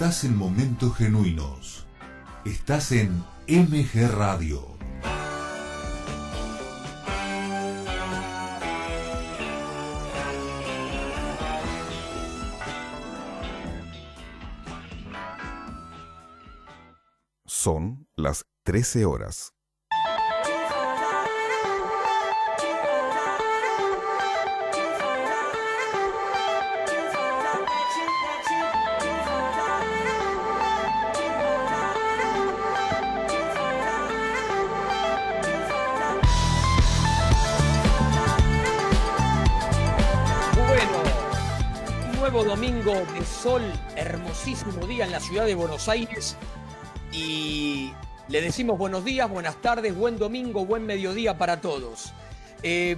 Estás en momentos genuinos. Estás en MG Radio. Son las 13 horas. Domingo de sol, hermosísimo día en la ciudad de Buenos Aires y le decimos buenos días, buenas tardes, buen domingo, buen mediodía para todos. Eh,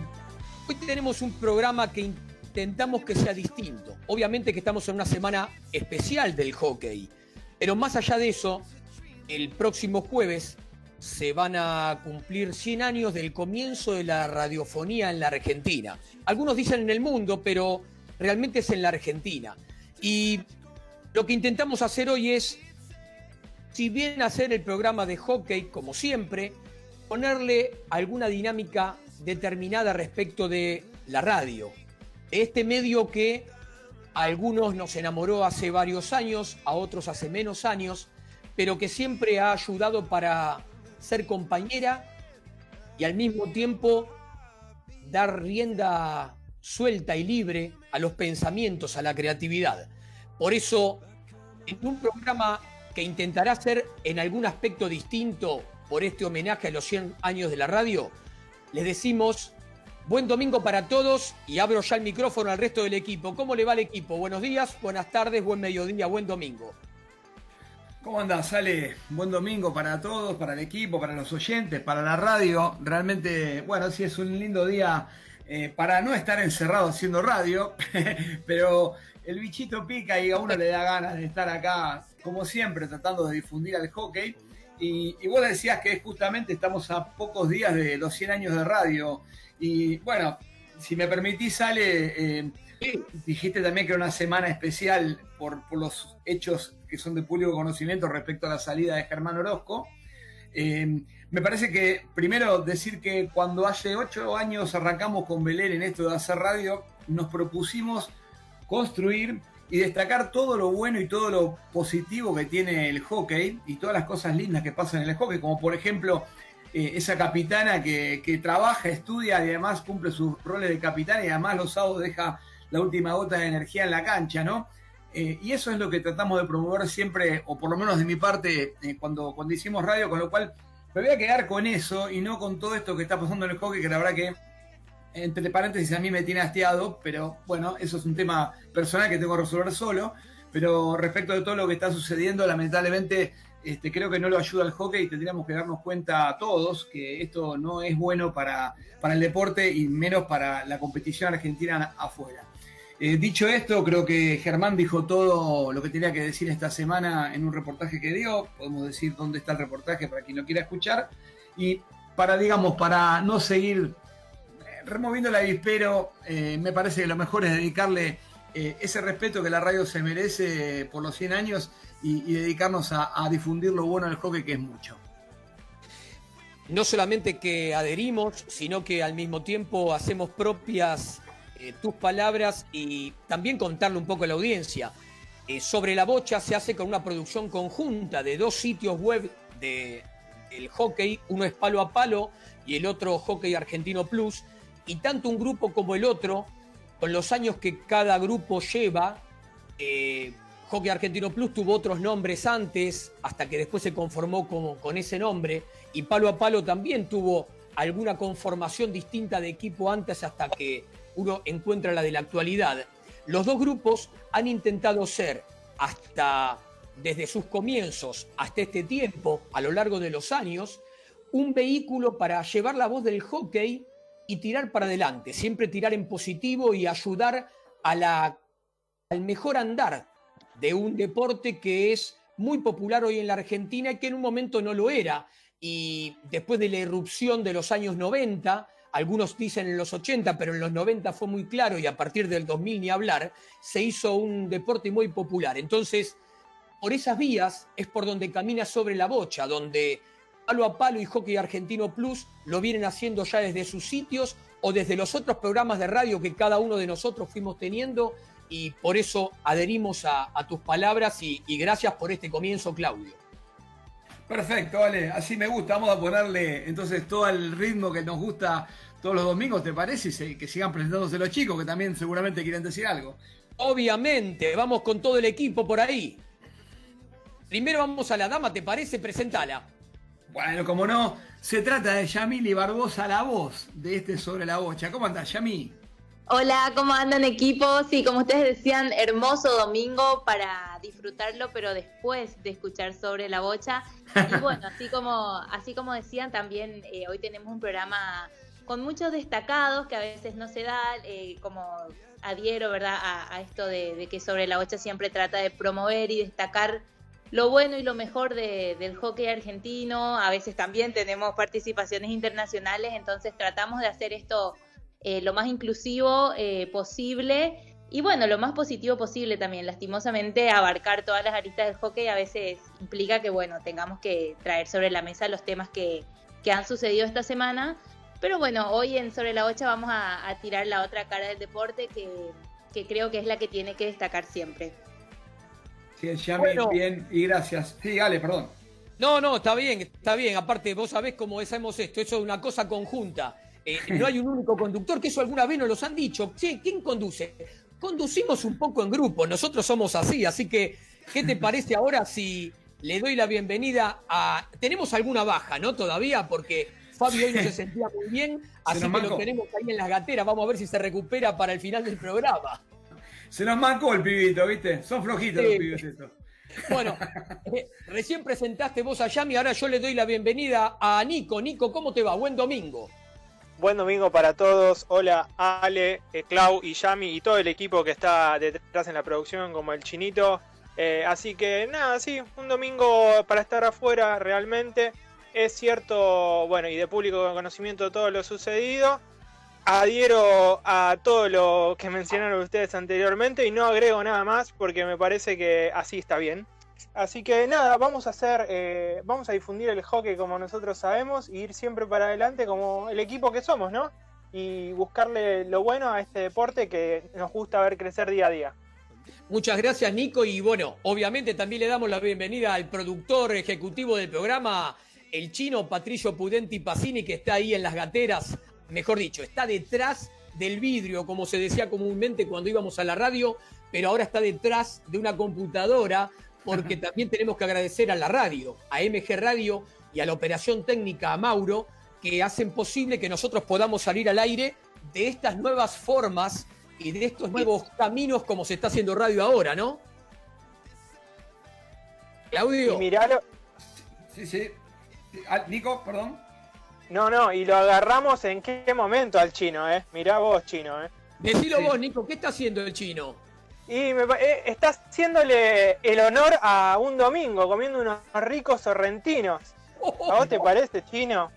hoy tenemos un programa que intentamos que sea distinto. Obviamente que estamos en una semana especial del hockey, pero más allá de eso, el próximo jueves se van a cumplir 100 años del comienzo de la radiofonía en la Argentina. Algunos dicen en el mundo, pero realmente es en la Argentina. Y lo que intentamos hacer hoy es, si bien hacer el programa de hockey, como siempre, ponerle alguna dinámica determinada respecto de la radio. Este medio que a algunos nos enamoró hace varios años, a otros hace menos años, pero que siempre ha ayudado para ser compañera y al mismo tiempo dar rienda suelta y libre a los pensamientos, a la creatividad. Por eso, en un programa que intentará ser en algún aspecto distinto por este homenaje a los 100 años de la radio, les decimos buen domingo para todos y abro ya el micrófono al resto del equipo. ¿Cómo le va al equipo? Buenos días, buenas tardes, buen mediodía, buen domingo. ¿Cómo andás, Sale? Buen domingo para todos, para el equipo, para los oyentes, para la radio. Realmente, bueno, sí es un lindo día eh, para no estar encerrado haciendo radio, pero el bichito pica y a uno le da ganas de estar acá, como siempre, tratando de difundir al hockey. Y, vos decías que justamente estamos a pocos días de los 100 años de radio. Y bueno, si me permitís, Ale, eh, dijiste también que era una semana especial por, por, los hechos que son de público conocimiento respecto a la salida de Germán Orozco. Eh, me parece que primero decir que cuando hace ocho años arrancamos con Belén en esto de hacer radio, nos propusimos construir y destacar todo lo bueno y todo lo positivo que tiene el hockey y todas las cosas lindas que pasan en el hockey, como por ejemplo eh, esa capitana que, trabaja, estudia y además cumple sus roles de capitana y además los sábados deja la última gota de energía en la cancha, ¿no? Eh, y eso es lo que tratamos de promover siempre, o por lo menos de mi parte, cuando, cuando hicimos radio, con lo cual me voy a quedar con eso y no con todo esto que está pasando en el hockey, que la verdad que, entre paréntesis, a mí me tiene hastiado, pero bueno, eso es un tema personal que tengo que resolver solo. Pero respecto de todo lo que está sucediendo, lamentablemente este, creo que no lo ayuda al hockey y tendríamos que darnos cuenta a todos que esto no es bueno para, para el deporte y menos para la competición argentina afuera. Eh, dicho esto, creo que Germán dijo todo lo que tenía que decir esta semana en un reportaje que dio. Podemos decir dónde está el reportaje para quien lo quiera escuchar. Y para, digamos, para no seguir eh, removiendo la avispero, eh, me parece que lo mejor es dedicarle ese respeto que la radio se merece por los 100 años y, dedicarnos a, a, difundir lo bueno del hockey, que es mucho. No solamente que adherimos, sino que al mismo tiempo hacemos propias eh, tus palabras y también contarle un poco a la audiencia. Eh, sobre la bocha se hace con una producción conjunta de dos sitios web de, del hockey, uno es Palo a Palo y el otro Hockey Argentino Plus, y tanto un grupo como el otro, con los años que cada grupo lleva, eh, Hockey Argentino Plus tuvo otros nombres antes, hasta que después se conformó con, con ese nombre, y Palo a Palo también tuvo alguna conformación distinta de equipo antes hasta que uno encuentra la de la actualidad. Los dos grupos han intentado ser hasta desde sus comienzos hasta este tiempo, a lo largo de los años, un vehículo para llevar la voz del hockey y tirar para adelante, siempre tirar en positivo y ayudar a la, al mejor andar de un deporte que es muy popular hoy en la Argentina y que en un momento no lo era. Y después de la irrupción de los años 90, algunos dicen en los 80, pero en los 90 fue muy claro y a partir del 2000 ni hablar, se hizo un deporte muy popular. Entonces, por esas vías es por donde camina sobre la bocha, donde palo a palo y Hockey Argentino Plus lo vienen haciendo ya desde sus sitios o desde los otros programas de radio que cada uno de nosotros fuimos teniendo y por eso adherimos a, tus palabras y, gracias por este comienzo, Claudio. Perfecto, vale, así me gusta. Vamos a ponerle entonces todo el ritmo que nos gusta todos los domingos, ¿te parece? Y que sigan presentándose los chicos que también seguramente quieren decir algo. Obviamente, vamos con todo el equipo por ahí. Primero vamos a la dama, ¿te parece? Presentala. Bueno, como no, se trata de Yamili Barbosa, la voz de este Sobre la Bocha. ¿Cómo andás, Yami? Hola, ¿cómo andan equipo? Sí, como ustedes decían, hermoso domingo para disfrutarlo, pero después de escuchar sobre la bocha. Y bueno, así como, así como decían, también eh, hoy tenemos un programa con muchos destacados que a veces no se da, eh, como adhiero, ¿verdad?, a, esto de, de, que sobre la bocha siempre trata de promover y destacar lo bueno y lo mejor del hockey argentino. A veces también tenemos participaciones internacionales, entonces tratamos de hacer esto eh, lo más inclusivo eh, posible y bueno, lo más positivo posible también. Lastimosamente, abarcar todas las aristas del hockey a veces implica que bueno, tengamos que traer sobre la mesa los temas que, han sucedido esta semana. Pero bueno, hoy en Sobre la Ocha vamos a, tirar la otra cara del deporte que, que creo que es la que tiene que destacar siempre. Sí, bien, y gracias. Sí, dale, perdón. No, no, está bien, está bien. Aparte, vos sabés cómo hacemos esto, eso es una cosa conjunta. Eh, no hay un único conductor, que eso alguna vez nos los han dicho. Sí, ¿quién conduce? Conducimos un poco en grupo, nosotros somos así, así que, ¿qué te parece ahora si le doy la bienvenida a... Tenemos alguna baja, ¿no? Todavía, porque Fabio hoy no se sentía muy bien, así que lo tenemos ahí en las gateras, vamos a ver si se recupera para el final del programa. Se nos mancó el pibito, ¿viste? Son flojitos los pibes estos. Bueno, eh, recién presentaste vos a Yami, ahora yo le doy la bienvenida a Nico. Nico, ¿cómo te va? Buen domingo. Buen domingo para todos. Hola Ale, eh, Clau y Yami y todo el equipo que está detrás en la producción, como el chinito. Eh, así que nada, sí, un domingo para estar afuera realmente. Es cierto, bueno, y de público conocimiento todo lo sucedido adhiero a todo lo que mencionaron ustedes anteriormente y no agrego nada más porque me parece que así está bien. Así que nada, vamos a hacer, eh, vamos a difundir el hockey como nosotros sabemos y ir siempre para adelante como el equipo que somos, ¿no? Y buscarle lo bueno a este deporte que nos gusta ver crecer día a día. Muchas gracias Nico y bueno, obviamente también le damos la bienvenida al productor ejecutivo del programa, el chino Patricio Pudenti Pacini, que está ahí en las gateras mejor dicho, está detrás del vidrio, como se decía comúnmente cuando íbamos a la radio, pero ahora está detrás de una computadora, porque también tenemos que agradecer a la radio, a MG Radio y a la operación técnica, a Mauro, que hacen posible que nosotros podamos salir al aire de estas nuevas formas y de estos nuevos caminos como se está haciendo radio ahora, ¿no? Claudio. Y Sí, sí. Ah, Nico, perdón. No, no, y lo agarramos en qué momento al chino, ¿eh? Mirá vos, chino, ¿eh? Decilo vos, Nico, ¿qué está haciendo el chino? Y me, eh, está haciéndole el honor a un domingo, comiendo unos ricos sorrentinos. ¿A vos te parece, chino?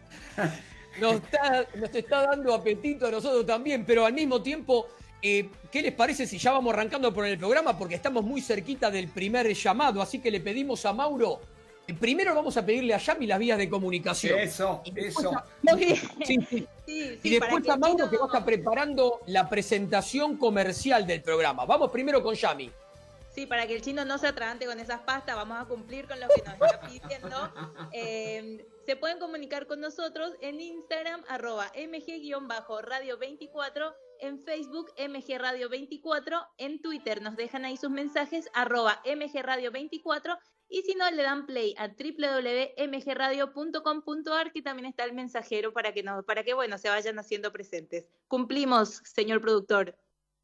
Nos está, nos está dando apetito a nosotros también, pero al mismo tiempo, eh, ¿qué les parece si ya vamos arrancando por el programa? Porque estamos muy cerquita del primer llamado, así que le pedimos a Mauro Primero vamos a pedirle a Yami las vías de comunicación. Eso, eso. Y después a Mauro que va a estar preparando la presentación comercial del programa. Vamos primero con Yami. Sí, para que el chino no se atragante con esas pastas, vamos a cumplir con lo que nos está pidiendo. Eh, se pueden comunicar con nosotros en Instagram, arroba mg-radio24, en Facebook, MG Radio 24, en Twitter nos dejan ahí sus mensajes, arroba MG Radio 24 y si no, le dan play a www.mgradio.com.ar, que también está el mensajero para que, no, para que bueno, se vayan haciendo presentes. Cumplimos, señor productor.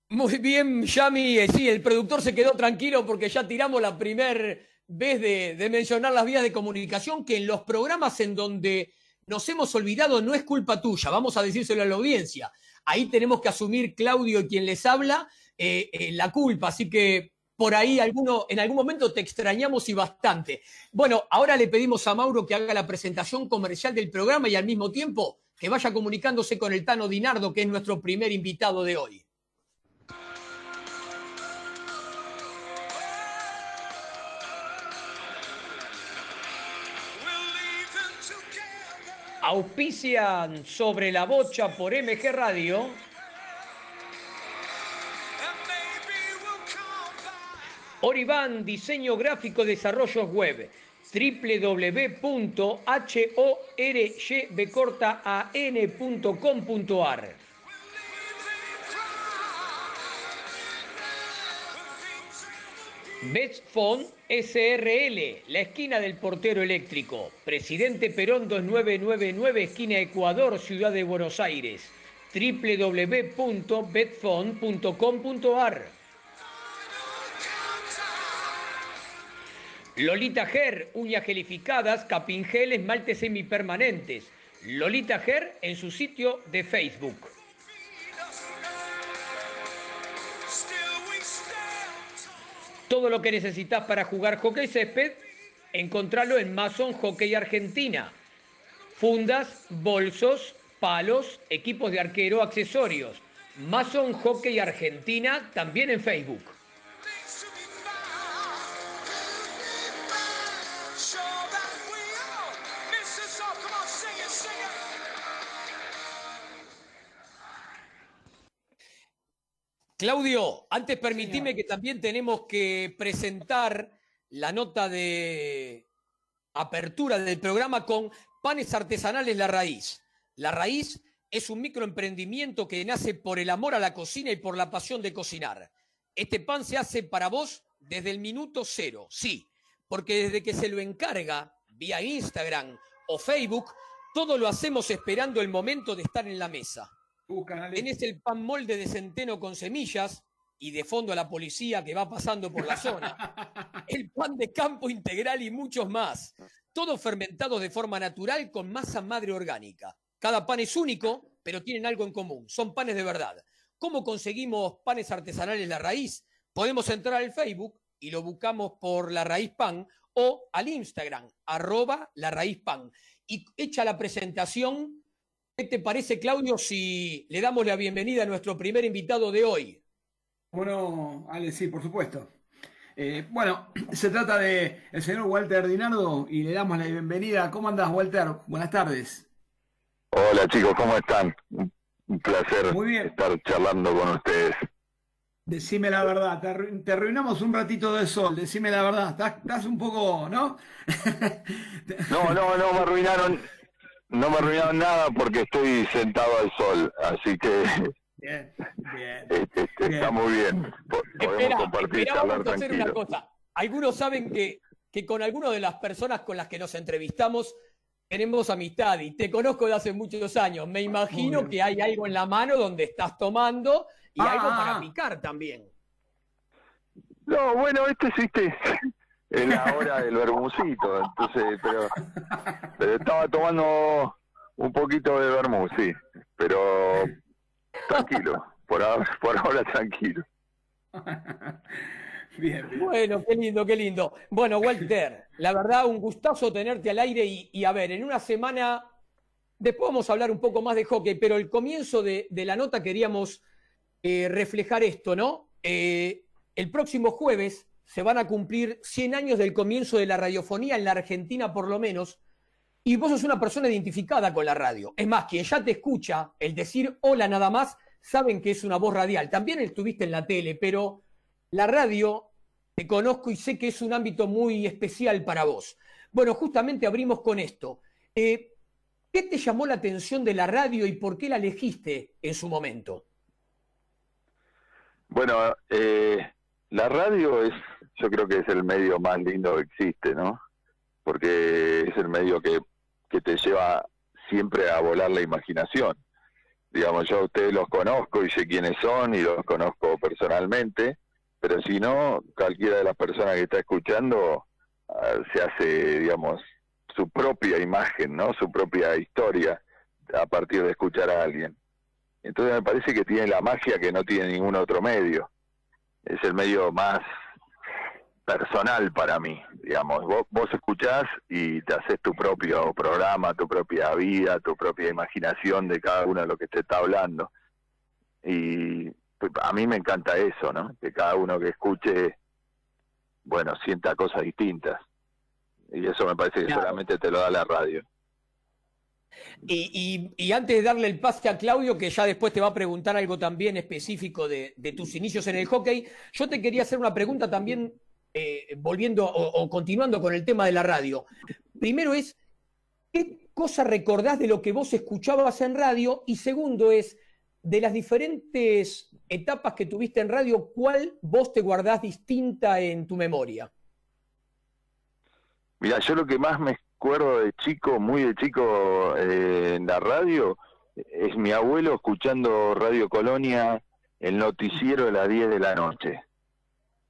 Muy bien, Yami. Eh, sí, el productor se quedó tranquilo porque ya tiramos la primera vez de, de mencionar las vías de comunicación, que en los programas en donde nos hemos olvidado no es culpa tuya, vamos a decírselo a la audiencia. Ahí tenemos que asumir Claudio, quien les habla, eh, eh, la culpa. Así que por ahí alguno, en algún momento te extrañamos y bastante. Bueno, ahora le pedimos a Mauro que haga la presentación comercial del programa y al mismo tiempo que vaya comunicándose con el Tano Dinardo, que es nuestro primer invitado de hoy. Auspician sobre la bocha por MG Radio Oriban, diseño gráfico, desarrollos web www.horyban.com.ar Betfond SRL, la esquina del portero eléctrico. Presidente Perón 2999, esquina Ecuador, Ciudad de Buenos Aires. www.betfond.com.ar Lolita Ger, uñas gelificadas, capingel, esmaltes semipermanentes. Lolita Ger en su sitio de Facebook. Todo lo que necesitas para jugar hockey césped, encontralo en Mason Hockey Argentina. Fundas, bolsos, palos, equipos de arquero, accesorios. Mason Hockey Argentina, también en Facebook. Claudio, antes permitime que también tenemos que presentar la nota de apertura del programa con Panes Artesanales La Raíz. La Raíz es un microemprendimiento que nace por el amor a la cocina y por la pasión de cocinar. Este pan se hace para vos desde el minuto cero, sí, porque desde que se lo encarga vía Instagram o Facebook, todo lo hacemos esperando el momento de estar en la mesa. Tenés el pan molde de centeno con semillas y de fondo a la policía que va pasando por la zona. El pan de campo integral y muchos más. Todos fermentados de forma natural con masa madre orgánica. Cada pan es único, pero tienen algo en común. Son panes de verdad. ¿Cómo conseguimos panes artesanales La Raíz? Podemos entrar al Facebook y lo buscamos por La Raíz Pan o al Instagram, arroba La Raíz Pan. Y hecha la presentación, ¿Qué te parece, Claudio, si le damos la bienvenida a nuestro primer invitado de hoy? Bueno, Ale, sí, por supuesto. Eh, bueno, se trata de el señor Walter Dinardo y le damos la bienvenida. ¿Cómo andas, Walter? Buenas tardes. Hola, chicos, ¿cómo están? Un placer estar charlando con ustedes. Decime la verdad, te, arruinamos un ratito de sol, decime la verdad, estás, estás un poco, ¿no? no, no, no, me arruinaron, no me arruinaron nada porque estoy sentado al sol, así que bien, bien, este, este, está muy bien. Podemos compartir, vamos a hacer una cosa. Algunos saben que, que con algunas de las personas con las que nos entrevistamos tenemos amistad y te conozco de hace muchos años. Me imagino que hay algo en la mano donde estás tomando y algo ah, para ah. picar también. No, bueno, este existe es la hora del vermucito, entonces, pero, pero estaba tomando un poquito de vermú, sí, pero tranquilo, por ahora, por ahora tranquilo. Bien, Bueno, qué lindo, qué lindo. Bueno, Walter, la verdad, un gustazo tenerte al aire y, a ver, en una semana, después vamos a hablar un poco más de hockey, pero el comienzo de, la nota queríamos eh, reflejar esto, ¿no? Eh, el próximo jueves se van a cumplir 100 años del comienzo de la radiofonía en la Argentina por lo menos, y vos sos una persona identificada con la radio. Es más, quien ya te escucha, el decir hola nada más, saben que es una voz radial. También estuviste en la tele, pero la radio te conozco y sé que es un ámbito muy especial para vos. Bueno, justamente abrimos con esto. Eh, ¿Qué te llamó la atención de la radio y por qué la elegiste en su momento? Bueno, eh, la radio es yo creo que es el medio más lindo que existe, ¿no? Porque es el medio que, que te lleva siempre a volar la imaginación. Digamos, yo a ustedes los conozco y sé quiénes son y los conozco personalmente, pero si no, cualquiera de las personas que está escuchando ah, se hace, digamos, su propia imagen, ¿no? Su propia historia a partir de escuchar a alguien. Entonces me parece que tiene la magia que no tiene ningún otro medio. Es el medio más personal para mí, digamos. Vos, vos escuchás y te haces tu propio programa, tu propia vida, tu propia imaginación de cada uno de lo que te está hablando. Y pues, a mí me encanta eso, ¿no? Que cada uno que escuche, bueno, sienta cosas distintas. Y eso me parece que solamente te lo da la radio. Y, antes de darle el pase a Claudio, que ya después te va a preguntar algo también específico de, tus inicios en el hockey, yo te quería hacer una pregunta también, eh, volviendo o, continuando con el tema de la radio. Primero es, ¿qué cosa recordás de lo que vos escuchabas en radio? Y segundo es, de las diferentes etapas que tuviste en radio, ¿cuál vos te guardás distinta en tu memoria? Mira, yo lo que más me acuerdo de chico, muy de chico eh, en la radio, es mi abuelo escuchando Radio Colonia, el noticiero de las 10 de la noche.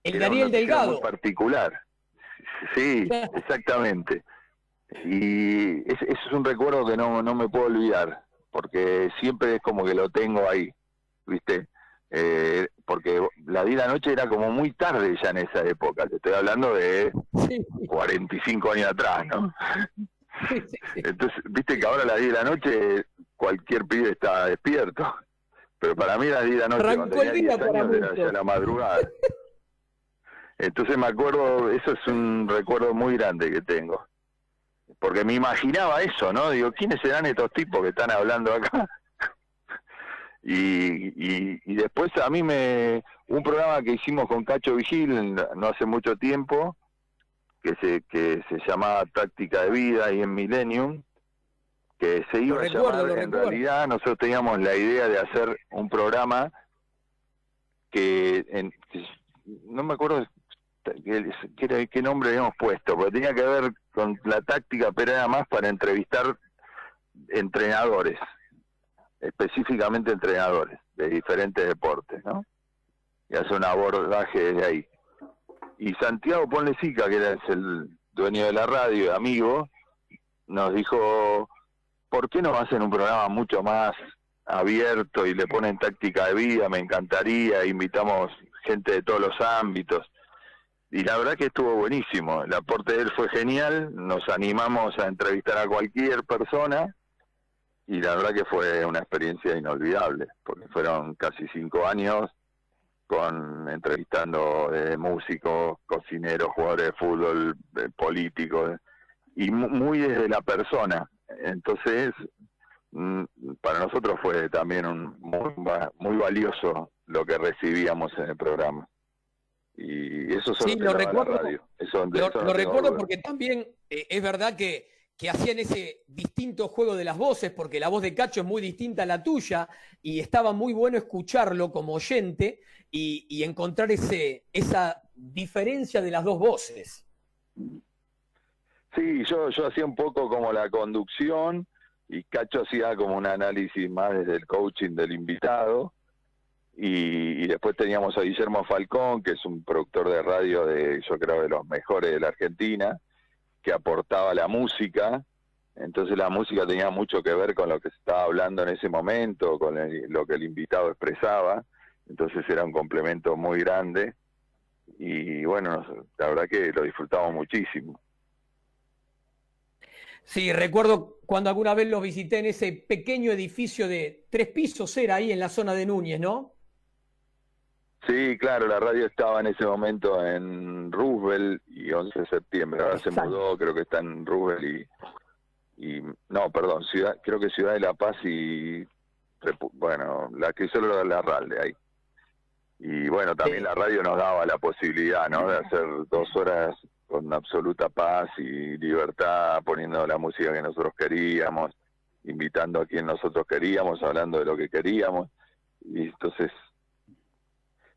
El Daniel Delgado. Muy particular. Sí, exactamente. Y ese, es un recuerdo que no, no me puedo olvidar, porque siempre es como que lo tengo ahí, ¿viste? Eh, porque la vida noche era como muy tarde ya en esa época, te estoy hablando de 45 años atrás, ¿no? Entonces, viste que ahora la 10 de la noche cualquier pibe está despierto, pero para mí la 10 de la noche cuando tenía 10 años era ya la madrugada. Entonces me acuerdo, eso es un recuerdo muy grande que tengo. Porque me imaginaba eso, ¿no? Digo, ¿quiénes serán estos tipos que están hablando acá? Y, y, después a mí me un programa que hicimos con Cacho Vigil no hace mucho tiempo que se que se llamaba Táctica de Vida y en Millennium que se iba a llamar en realidad nosotros teníamos la idea de hacer un programa que, en, no me acuerdo qué, qué nombre habíamos puesto, pero tenía que ver con la táctica, pero era más para entrevistar entrenadores específicamente entrenadores de diferentes deportes, ¿no? Y hace un abordaje desde ahí. Y Santiago Ponlecica, que era el dueño de la radio amigo, nos dijo, ¿por qué no hacen un programa mucho más abierto y le ponen táctica de vida? Me encantaría, invitamos gente de todos los ámbitos. Y la verdad que estuvo buenísimo, el aporte de él fue genial, nos animamos a entrevistar a cualquier persona y la verdad que fue una experiencia inolvidable, porque fueron casi cinco años con entrevistando eh, músicos, cocineros, jugadores de fútbol, eh, políticos, y muy desde la persona. Entonces, mm, para nosotros fue también un, muy, muy valioso lo que recibíamos en el programa. Y eso sí, lo recuerdo, lo, recuerdo porque también eh, es verdad que que hacían ese distinto juego de las voces, porque la voz de Cacho es muy distinta a la tuya, y estaba muy bueno escucharlo como oyente y, encontrar ese, esa diferencia de las dos voces. Sí, yo, yo hacía un poco como la conducción y Cacho hacía como un análisis más desde el coaching del invitado. Y, y, después teníamos a Guillermo Falcón, que es un productor de radio de, yo creo, de los mejores de la Argentina que aportaba la música, entonces la música tenía mucho que ver con lo que se estaba hablando en ese momento, con lo que el invitado expresaba, entonces era un complemento muy grande y bueno, la verdad que lo disfrutamos muchísimo. Sí, recuerdo cuando alguna vez lo visité en ese pequeño edificio de tres pisos, era ahí en la zona de Núñez, ¿no? Sí, claro, la radio estaba en ese momento en Roosevelt y 11 de septiembre. Ahora se mudó, creo que está en Roosevelt y, y no, perdón, ciudad, creo que Ciudad de La Paz y bueno, la que solo era la RAL de ahí. Y bueno, también la radio nos daba la posibilidad, ¿no? De hacer dos horas con absoluta paz y libertad, poniendo la música que nosotros queríamos, invitando a quien nosotros queríamos, hablando de lo que queríamos. Y entonces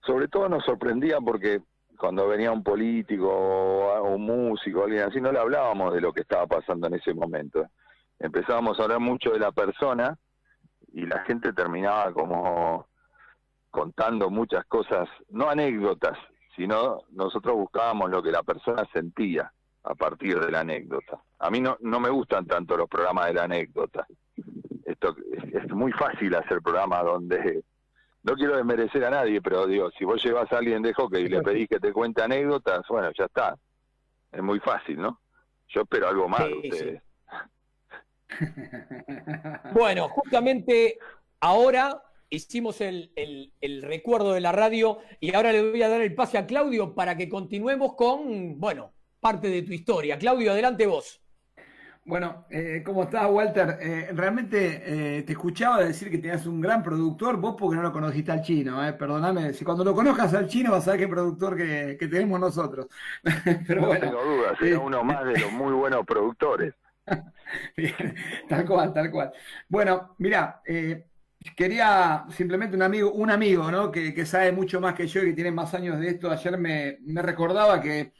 sobre todo nos sorprendía porque cuando venía un político o un músico, alguien así, no le hablábamos de lo que estaba pasando en ese momento. Empezábamos a hablar mucho de la persona y la gente terminaba como contando muchas cosas, no anécdotas, sino nosotros buscábamos lo que la persona sentía a partir de la anécdota. A mí no, no me gustan tanto los programas de la anécdota. Esto es, muy fácil hacer programas donde no quiero desmerecer a nadie, pero digo, si vos llevas a alguien de hockey y le pedís que te cuente anécdotas, bueno, ya está. Es muy fácil, ¿no? Yo espero algo más de ustedes. Bueno, justamente ahora hicimos el, el, recuerdo de la radio y ahora le voy a dar el pase a Claudio para que continuemos con, bueno, parte de tu historia. Claudio, adelante vos. Bueno, eh, ¿cómo estás, Walter? Eh, realmente eh, te escuchaba decir que tenías un gran productor, vos porque no lo conociste al chino, eh, perdóname. Si cuando lo conozcas al chino vas a ver qué productor que, que tenemos nosotros. Pero no bueno, tengo dudas, es uno más de los muy buenos productores. Bien, tal cual, tal cual. Bueno, mira, quería simplemente un amigo, un amigo, ¿no? Que, que, sabe mucho más que yo y que tiene más años de esto. Ayer me, me recordaba que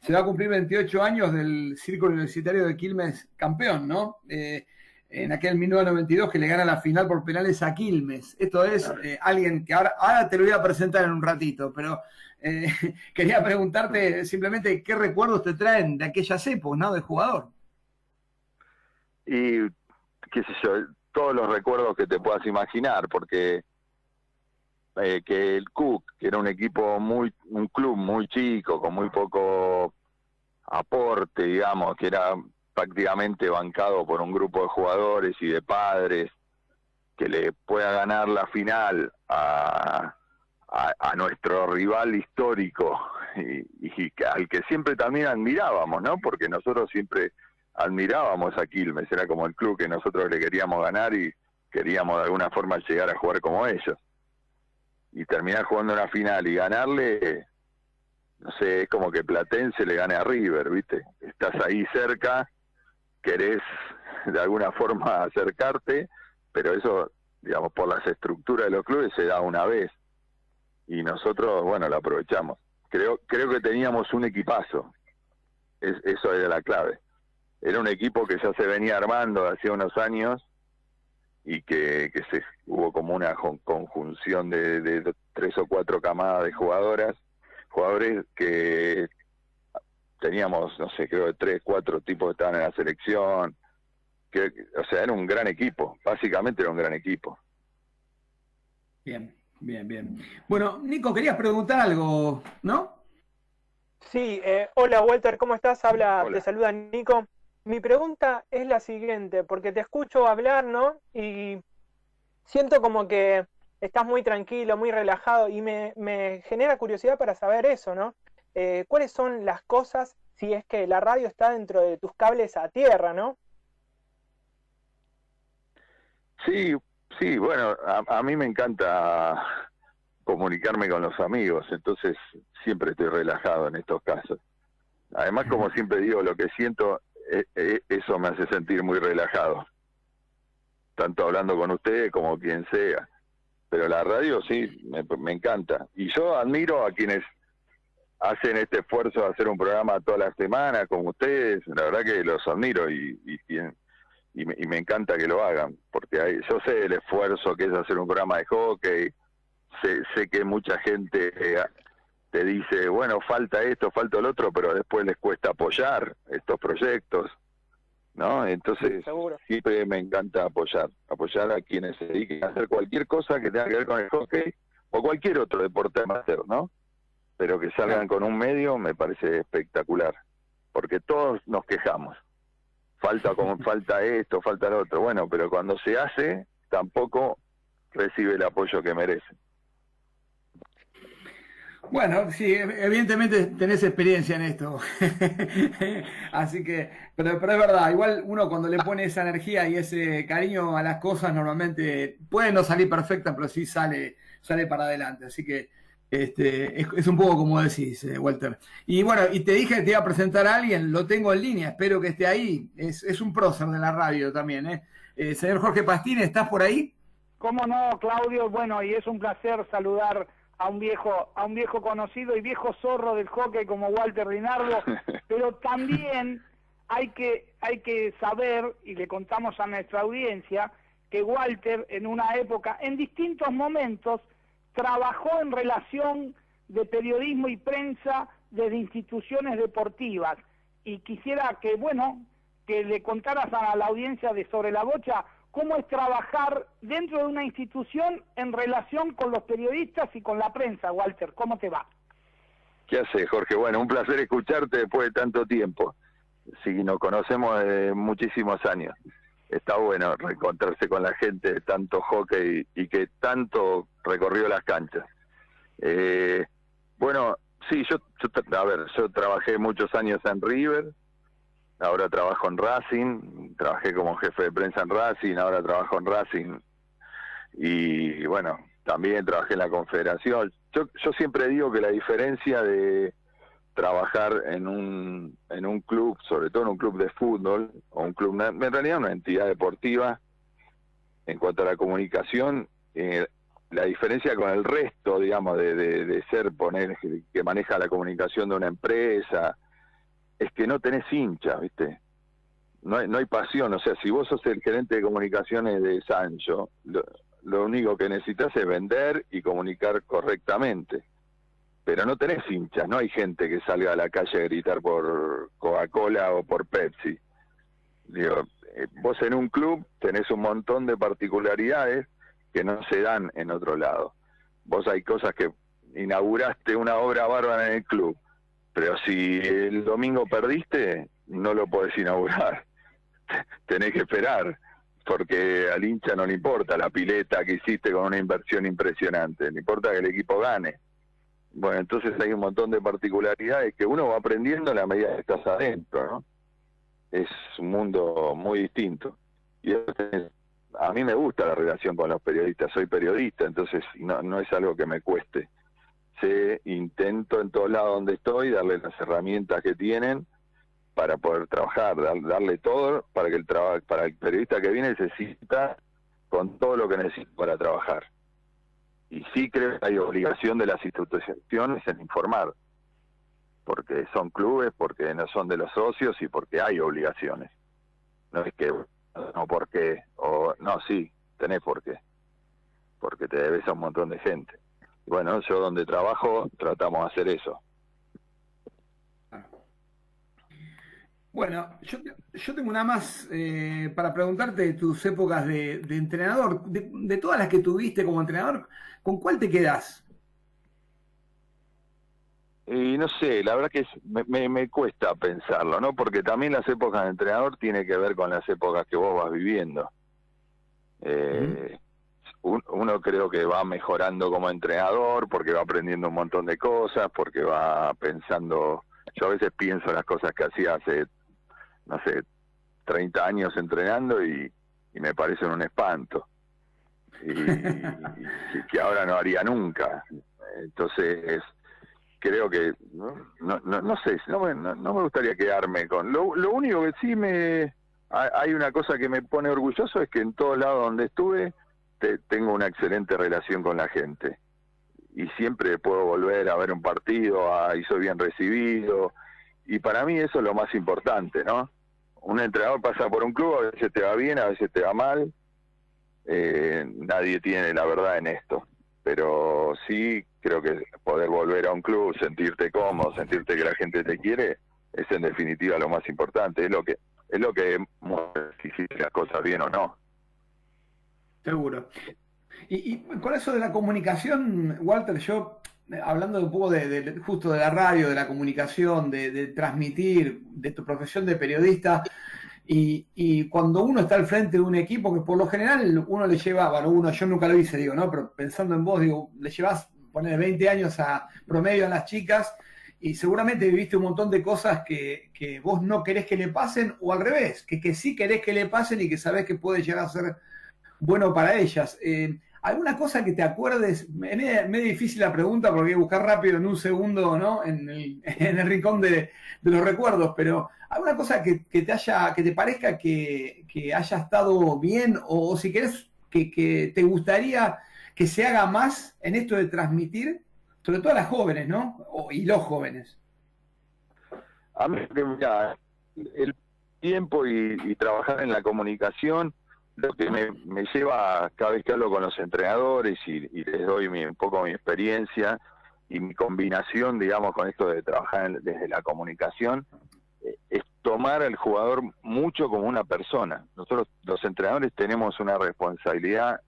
se va a cumplir 28 años del Círculo Universitario de Quilmes campeón, ¿no? Eh, en aquel 1992 que le gana la final por penales a Quilmes. Esto es eh, alguien que ahora, ahora te lo voy a presentar en un ratito, pero eh, quería preguntarte simplemente qué recuerdos te traen de aquellas épocas, ¿no? De jugador. Y, qué sé yo, todos los recuerdos que te puedas imaginar, porque eh, que el Cook, que era un equipo muy, un club muy chico, con muy poco aporte, digamos, que era prácticamente bancado por un grupo de jugadores y de padres, que le pueda ganar la final a, a, nuestro rival histórico y, y, al que siempre también admirábamos, ¿no? Porque nosotros siempre admirábamos a Quilmes, era como el club que nosotros le queríamos ganar y queríamos de alguna forma llegar a jugar como ellos y terminar jugando una final y ganarle, no sé, es como que Platense le gane a River, ¿viste? Estás ahí cerca, querés de alguna forma acercarte, pero eso, digamos, por las estructuras de los clubes se da una vez. Y nosotros, bueno, lo aprovechamos. Creo, creo que teníamos un equipazo. Es, eso era la clave. Era un equipo que ya se venía armando hacía unos años y que, que se hubo como una conjunción de, tres o cuatro camadas de jugadoras, jugadores que teníamos, no sé, creo que tres, cuatro tipos que estaban en la selección, que, o sea, era un gran equipo, básicamente era un gran equipo. Bien, bien, bien. Bueno, Nico, querías preguntar algo, ¿no? Sí, eh, hola Walter, ¿cómo estás? Habla, te saluda Nico. Mi pregunta es la siguiente, porque te escucho hablar, ¿no? Y siento como que estás muy tranquilo, muy relajado, y me, genera curiosidad para saber eso, ¿no? Eh, ¿Cuáles son las cosas si es que la radio está dentro de tus cables a tierra, ¿no? Sí, sí, bueno, a, mí me encanta comunicarme con los amigos, entonces siempre estoy relajado en estos casos. Además, como siempre digo, lo que siento eso me hace sentir muy relajado. Tanto hablando con ustedes como quien sea. Pero la radio sí, me, encanta. Y yo admiro a quienes hacen este esfuerzo de hacer un programa toda la semana con ustedes. La verdad que los admiro y, y, me, encanta que lo hagan. Porque hay, yo sé el esfuerzo que es hacer un programa de hockey. Sé, sé que mucha gente... Eh, te dice, bueno, falta esto, falta el otro, pero después les cuesta apoyar estos proyectos, ¿no? Entonces, siempre me encanta apoyar, apoyar a quienes se dediquen a hacer cualquier cosa que tenga que ver con el hockey o cualquier otro deporte amateur, ¿no? Pero que salgan con un medio me parece espectacular, porque todos nos quejamos. Falta como falta esto, falta lo otro. Bueno, pero cuando se hace, tampoco recibe el apoyo que merece. Bueno, sí, evidentemente tenés experiencia en esto. Así que, pero, pero es verdad, igual uno cuando le pone esa energía y ese cariño a las cosas, normalmente puede no salir perfecta, pero sí sale, sale para adelante. Así que este, es, un poco como decís, eh, Walter. Y bueno, y te dije que te iba a presentar a alguien, lo tengo en línea, espero que esté ahí. Es, es un prócer de la radio también. ¿eh? eh señor Jorge Pastín, ¿estás por ahí? ¿Cómo no, Claudio? Bueno, y es un placer saludar a un viejo a un viejo conocido y viejo zorro del hockey como Walter Rinaldo, pero también hay que hay que saber y le contamos a nuestra audiencia que Walter en una época en distintos momentos trabajó en relación de periodismo y prensa desde instituciones deportivas. Y quisiera que bueno que le contaras a la audiencia de sobre la bocha cómo es trabajar dentro de una institución en relación con los periodistas y con la prensa, Walter. ¿Cómo te va? ¿Qué hace, Jorge? Bueno, un placer escucharte después de tanto tiempo. Sí, nos conocemos de muchísimos años. Está bueno reencontrarse con la gente de tanto hockey y que tanto recorrió las canchas. Eh, bueno, sí, yo, yo, a ver, yo trabajé muchos años en River, ahora trabajo en Racing, trabajé como jefe de prensa en Racing, ahora trabajo en Racing y bueno, también trabajé en la Confederación. Yo, yo siempre digo que la diferencia de trabajar en un, en un club, sobre todo en un club de fútbol, o un club, en realidad una entidad deportiva, en cuanto a la comunicación, eh, la diferencia con el resto, digamos, de, de, ser poner que maneja la comunicación de una empresa, es que no tenés hinchas, ¿viste? No hay, no hay pasión, o sea, si vos sos el gerente de comunicaciones de Sancho, lo, único que necesitas es vender y comunicar correctamente. Pero no tenés hinchas, no hay gente que salga a la calle a gritar por Coca-Cola o por Pepsi. Digo, eh, vos en un club tenés un montón de particularidades que no se dan en otro lado. Vos hay cosas que inauguraste una obra bárbara en el club, pero si el domingo perdiste, no lo podés inaugurar. Tenés que esperar, porque al hincha no le importa la pileta que hiciste con una inversión impresionante, le importa que el equipo gane. Bueno, entonces hay un montón de particularidades que uno va aprendiendo a la medida que estás adentro. Es un mundo muy distinto. Y a mí me gusta la relación con los periodistas, soy periodista, entonces no, no es algo que me cueste. Se intento en todos lados donde estoy darle las herramientas que tienen para poder trabajar, darle todo para que el para el periodista que viene necesita con todo lo que necesita para trabajar. Y sí creo que hay obligación de las instituciones en informar, porque son clubes, porque no son de los socios y porque hay obligaciones. No es que no porque o no sí, tenés por qué, porque te debes a un montón de gente. Bueno, yo donde trabajo tratamos de hacer eso Bueno, yo, yo tengo una más eh, para preguntarte de tus épocas de, entrenador. De, todas las que tuviste como entrenador, ¿con cuál te quedas? Y no sé, la verdad que me, me, cuesta pensarlo, ¿no? Porque también las épocas de entrenador tiene que ver con las épocas que vos vas viviendo. Eh, uno creo que va mejorando como entrenador porque va aprendiendo un montón de cosas, porque va pensando yo a veces pienso en las cosas que hacía hace no sé, 30 años entrenando y, me parecen un espanto. Y, que ahora no haría nunca. Entonces, creo que, no, no, no, sé, no me, no, me gustaría quedarme con... Lo, lo único que sí me... Hay una cosa que me pone orgulloso es que en todos lados donde estuve tengo una excelente relación con la gente. Y siempre puedo volver a ver un partido y soy bien recibido. Y para mí eso es lo más importante, ¿no? un entrenador pasa por un club, a veces te va bien, a veces te va mal. Eh, nadie tiene la verdad en esto, pero sí creo que poder volver a un club, sentirte cómodo, sentirte que la gente te quiere, es en definitiva lo más importante. Es lo que es lo que si hiciste las cosas bien o no. Seguro. Y, y con eso de la comunicación, Walter, yo hablando un poco de, justo de la radio, de la comunicación, de, transmitir, de tu profesión de periodista, y, cuando uno está al frente de un equipo que por lo general uno le lleva, bueno, uno, yo nunca lo hice, digo, ¿no? Pero pensando en vos, digo, le llevas, poner 20 años a promedio a las chicas y seguramente viviste un montón de cosas que, vos no querés que le pasen o al revés, que, que sí querés que le pasen y que sabés que puede llegar a ser bueno para ellas. Eh, ¿Alguna cosa que te acuerdes? Me es difícil la pregunta porque hay que buscar rápido en un segundo, ¿no? En el, en el rincón de, los recuerdos, pero ¿alguna cosa que, te haya, que te parezca que, haya estado bien o, si querés que, te gustaría que se haga más en esto de transmitir, sobre todo a las jóvenes, ¿no? y los jóvenes. A mí, mira, el tiempo y trabajar en la comunicación lo que me, lleva cada vez que hablo con los entrenadores y, les doy un poco mi experiencia y mi combinación, digamos, con esto de trabajar desde la comunicación, eh, es tomar al jugador mucho como una persona. Nosotros los entrenadores tenemos una responsabilidad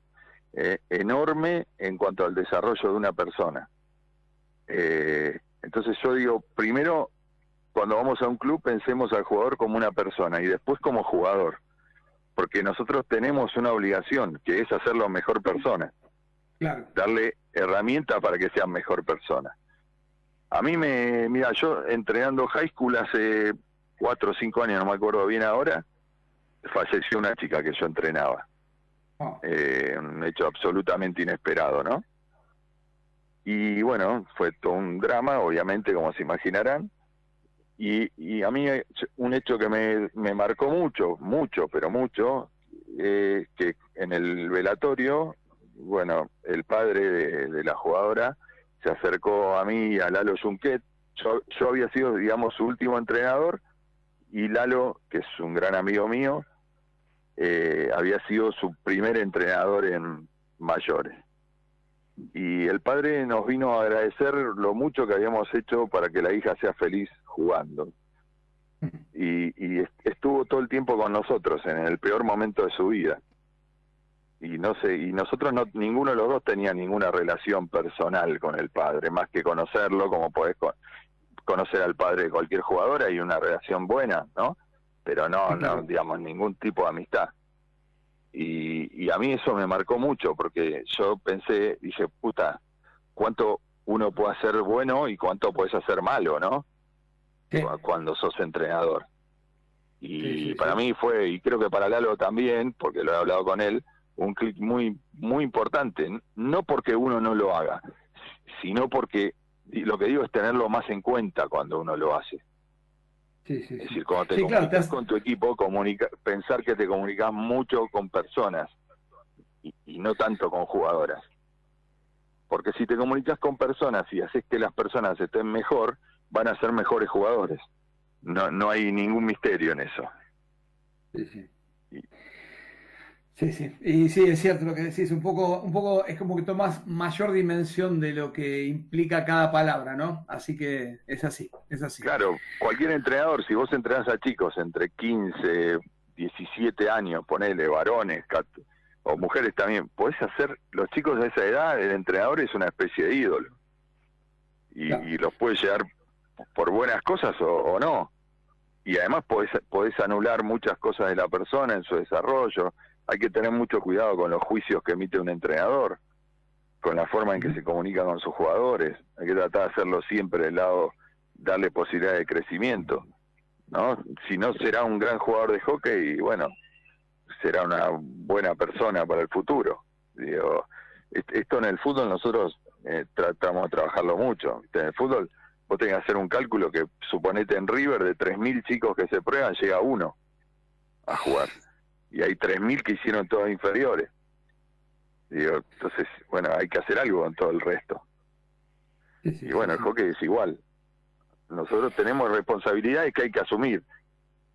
eh, enorme en cuanto al desarrollo de una persona. Eh, entonces yo digo, primero, cuando vamos a un club, pensemos al jugador como una persona y después como jugador porque nosotros tenemos una obligación, que es hacerlo mejor persona. Darle herramientas para que sea mejor persona. A mí me, mira, yo entrenando high school hace cuatro o cinco años, no me acuerdo bien ahora, falleció una chica que yo entrenaba. Oh. Eh, un hecho absolutamente inesperado, ¿no? Y bueno, fue todo un drama, obviamente, como se imaginarán. Y, y a mí eh, un hecho que me, me marcó mucho, mucho, pero mucho, eh, que en el velatorio, bueno, el padre de, la jugadora se acercó a mí y a Lalo Junquet. Yo, yo había sido, digamos, su último entrenador y Lalo, que es un gran amigo mío, eh, había sido su primer entrenador en mayores. Y el padre nos vino a agradecer lo mucho que habíamos hecho para que la hija sea feliz jugando. Y, y est- estuvo todo el tiempo con nosotros en el peor momento de su vida. Y no sé, y nosotros no, ninguno de los dos tenía ninguna relación personal con el padre, más que conocerlo, como podés co- conocer al padre de cualquier jugador, hay una relación buena, ¿no? Pero no, no, digamos, ningún tipo de amistad. Y, y a mí eso me marcó mucho, porque yo pensé, dije, puta, ¿cuánto uno puede hacer bueno y cuánto puedes hacer malo, ¿no? Cuando sos entrenador. Y Sí, sí, para sí. mí fue, y creo que para Lalo también, porque lo he hablado con él, un clic muy, muy importante. No porque uno no lo haga, sino porque lo que digo es tenerlo más en cuenta cuando uno lo hace. Es decir, cuando te claro, comunicas te has- con tu equipo, comunica, pensar que te comunicas mucho con personas y, y no tanto con jugadoras. Porque si te comunicas con personas y haces que las personas estén mejor, van a ser mejores jugadores. No, no hay ningún misterio en eso. Sí, sí. Y- Sí, sí. Y sí, es cierto lo que decís. Un poco, un poco es como que tomas mayor dimensión de lo que implica cada palabra, ¿no? Así que es así, es así. Claro, cualquier entrenador, si vos entrenás a chicos entre 15, 17 años, ponele varones o mujeres también, podés hacer, los chicos de esa edad, el entrenador es una especie de ídolo. Y, Claro. y los puedes llevar por buenas cosas o, o no. Y además podés, podés anular muchas cosas de la persona en su desarrollo. Hay que tener mucho cuidado con los juicios que emite un entrenador, con la forma en que se comunica con sus jugadores. Hay que tratar de hacerlo siempre del lado, darle posibilidad de crecimiento. ¿no? Si no, será un gran jugador de hockey y bueno, será una buena persona para el futuro. Digo, est- esto en el fútbol nosotros eh, tratamos de trabajarlo mucho. En el fútbol vos tenés que hacer un cálculo que suponete en River de 3.000 chicos que se prueban, llega uno a jugar. Y hay 3.000 que hicieron todos inferiores. Digo, entonces, bueno, hay que hacer algo con todo el resto. Sí, sí, Y bueno, sí, el hockey es igual. Nosotros tenemos responsabilidades que hay que asumir.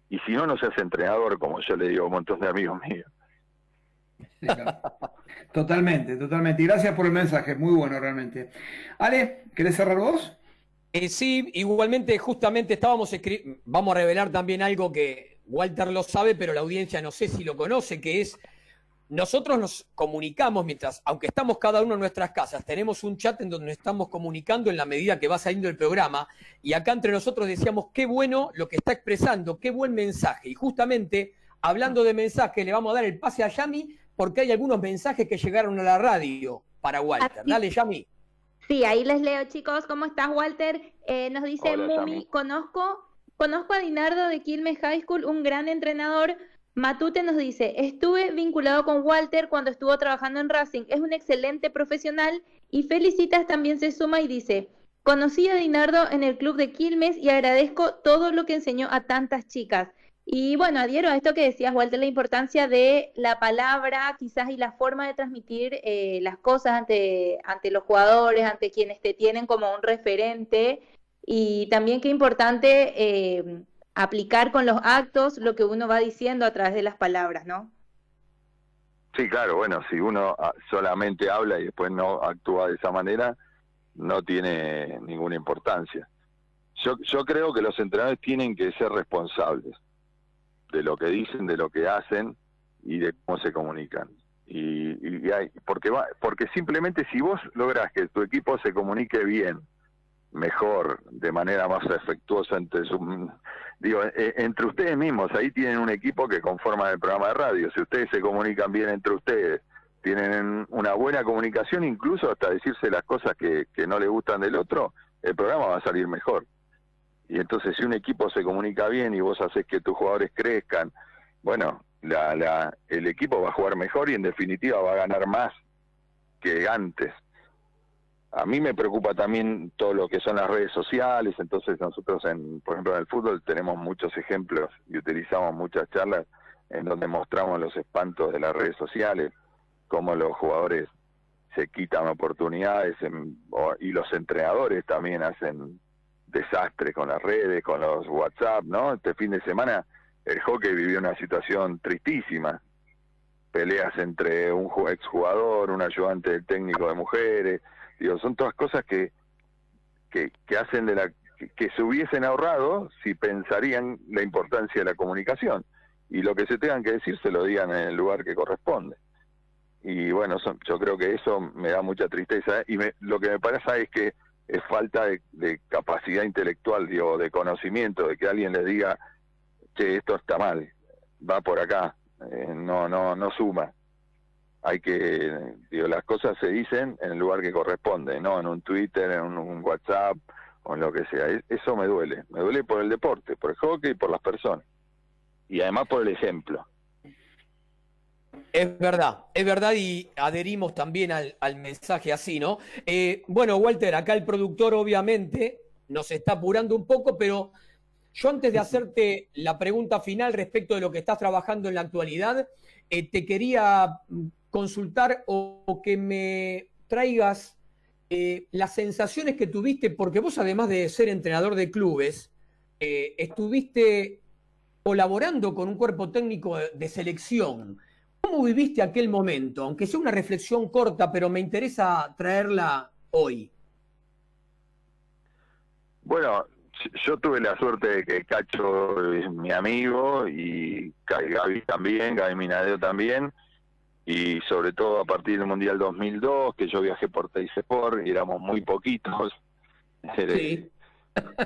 Y si no, no seas entrenador, como yo le digo a un montón de amigos míos. claro. Totalmente, totalmente. Y gracias por el mensaje, muy bueno realmente. Ale, ¿querés cerrar vos? Eh, sí, igualmente, justamente estábamos vamos a revelar también algo que Walter lo sabe, pero la audiencia no sé si lo conoce, que es nosotros nos comunicamos mientras, aunque estamos cada uno en nuestras casas, tenemos un chat en donde nos estamos comunicando en la medida que va saliendo el programa, y acá entre nosotros decíamos qué bueno lo que está expresando, qué buen mensaje. Y justamente, hablando de mensaje, le vamos a dar el pase a Yami, porque hay algunos mensajes que llegaron a la radio para Walter. Dale, Yami. Sí, ahí les leo, chicos. ¿Cómo estás, Walter? Eh, nos dice Hola, Mumi, conozco, conozco a Dinardo de Quilmes High School, un gran entrenador. Matute nos dice, estuve vinculado con Walter cuando estuvo trabajando en Racing. Es un excelente profesional y Felicitas también se suma y dice, conocí a Dinardo en el club de Quilmes y agradezco todo lo que enseñó a tantas chicas. Y bueno, adhiero a esto que decías, Walter, la importancia de la palabra quizás y la forma de transmitir eh, las cosas ante, ante los jugadores, ante quienes te tienen como un referente. Y también qué importante eh, aplicar con los actos lo que uno va diciendo a través de las palabras, ¿no? Sí, claro, bueno, si uno ah, solamente habla y después no actúa de esa manera, no tiene ninguna importancia. Yo, yo creo que los entrenadores tienen que ser responsables de lo que dicen, de lo que hacen y de cómo se comunican. Y, y- hay, porque, va, porque simplemente si vos lográs que tu equipo se comunique bien, mejor, de manera más efectuosa entre su, digo, eh, entre ustedes mismos, ahí tienen un equipo que conforma el programa de radio. Si ustedes se comunican bien entre ustedes, tienen una buena comunicación, incluso hasta decirse las cosas que, que no le gustan del otro, el programa va a salir mejor. Y entonces si un equipo se comunica bien y vos haces que tus jugadores crezcan, bueno, la, la, el equipo va a jugar mejor y en definitiva va a ganar más que antes. A mí me preocupa también todo lo que son las redes sociales, entonces nosotros, en, por ejemplo, en el fútbol tenemos muchos ejemplos y utilizamos muchas charlas en donde mostramos los espantos de las redes sociales, cómo los jugadores se quitan oportunidades y los entrenadores también hacen desastres con las redes, con los WhatsApp, ¿no? Este fin de semana el hockey vivió una situación tristísima, peleas entre un exjugador, un ayudante del técnico de mujeres, digo, son todas cosas que, que, hacen de la que, se hubiesen ahorrado si pensarían la importancia de la comunicación y lo que se tengan que decir se lo digan en el lugar que corresponde. Y bueno, yo creo que eso me da mucha tristeza y lo que me pasa es que es falta de, capacidad intelectual, digo, de conocimiento, de que alguien le diga, che, esto está mal, va por acá, eh, no, no, no suma. Hay que, digo, las cosas se dicen en el lugar que corresponde, no en un Twitter, en un, WhatsApp o en lo que sea. E, eso me duele, me duele por el deporte, por el hockey y por las personas. Y además por el ejemplo. Es verdad, es verdad y adherimos también al, mensaje así, ¿no? Eh, bueno, Walter, acá el productor obviamente nos está apurando un poco, pero yo antes de hacerte la pregunta final respecto de lo que estás trabajando en la actualidad, eh, te quería consultar o, que me traigas eh, las sensaciones que tuviste, porque vos además de ser entrenador de clubes, estuviste colaborando con un cuerpo técnico de selección. ¿Cómo viviste aquel momento? Aunque sea una reflexión corta, pero me interesa traerla hoy. Bueno, yo tuve la suerte de que Cacho es mi amigo y Gaby también, Gaby Minadeo también, y sobre todo a partir del Mundial 2002, que yo viajé por Teis Sport y éramos muy poquitos. Sí.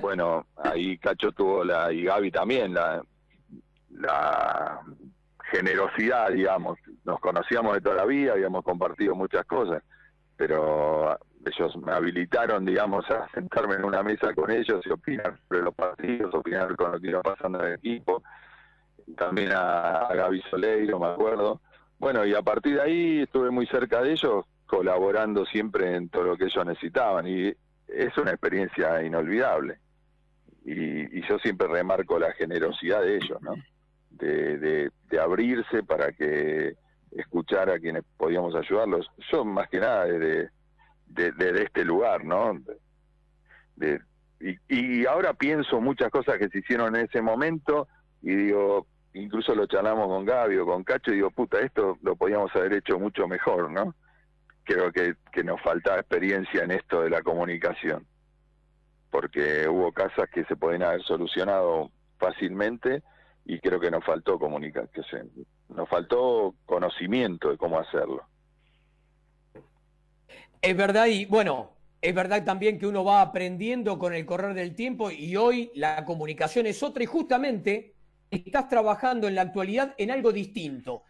bueno, ahí Cacho tuvo la, y Gaby también, la, la generosidad, digamos. Nos conocíamos de toda la vida, habíamos compartido muchas cosas, pero ellos me habilitaron, digamos, a sentarme en una mesa con ellos y opinar sobre los partidos, opinar con lo que iba pasando en el equipo. También a, Gaby Soleiro, me acuerdo. Bueno, y a partir de ahí estuve muy cerca de ellos, colaborando siempre en todo lo que ellos necesitaban. Y es una experiencia inolvidable. Y, y yo siempre remarco la generosidad de ellos, ¿no? De, abrirse para que escuchar a quienes podíamos ayudarlos. Yo más que nada desde de, este lugar, ¿no? De, y, ahora pienso muchas cosas que se hicieron en ese momento y digo, incluso lo charlamos con Gaby o con Cacho y digo, puta, esto lo podíamos haber hecho mucho mejor, ¿no? Creo que, que nos faltaba experiencia en esto de la comunicación, porque hubo casas que se pueden haber solucionado fácilmente y creo que nos faltó comunicación, nos faltó conocimiento de cómo hacerlo. Es verdad y bueno, es verdad también que uno va aprendiendo con el correr del tiempo y hoy la comunicación es otra y justamente estás trabajando en la actualidad en algo distinto.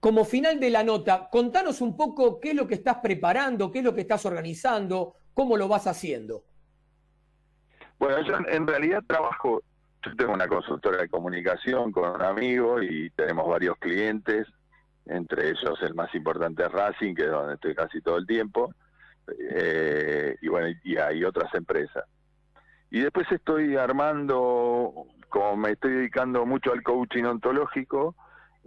Como final de la nota, contanos un poco qué es lo que estás preparando, qué es lo que estás organizando, cómo lo vas haciendo. Bueno, yo en realidad trabajo yo tengo una consultora de comunicación con un amigo y tenemos varios clientes, entre ellos el más importante es Racing, que es donde estoy casi todo el tiempo, eh, y bueno, y hay otras empresas. Y después estoy armando, como me estoy dedicando mucho al coaching ontológico,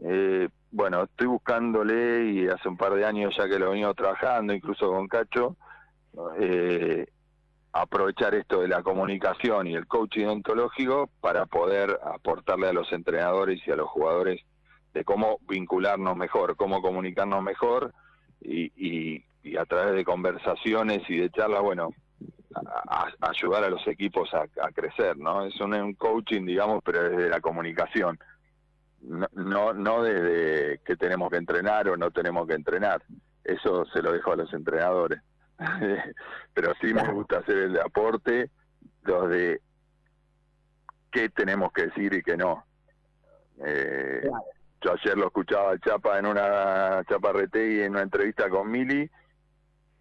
eh, bueno, estoy buscándole y hace un par de años ya que lo he venido trabajando, incluso con Cacho, eh, aprovechar esto de la comunicación y el coaching ontológico para poder aportarle a los entrenadores y a los jugadores de cómo vincularnos mejor, cómo comunicarnos mejor y, a través de conversaciones y de charlas, bueno, ayudar a los equipos a, crecer, ¿no? Es un, coaching, digamos, pero desde la comunicación, no, no, no desde que tenemos que entrenar o no tenemos que entrenar. Eso se lo dejo a los entrenadores. pero sí me gusta hacer el aporte, los de qué tenemos que decir y qué no. Eh, yo ayer lo escuchaba a Chapa en una Chapa y en una entrevista con Mili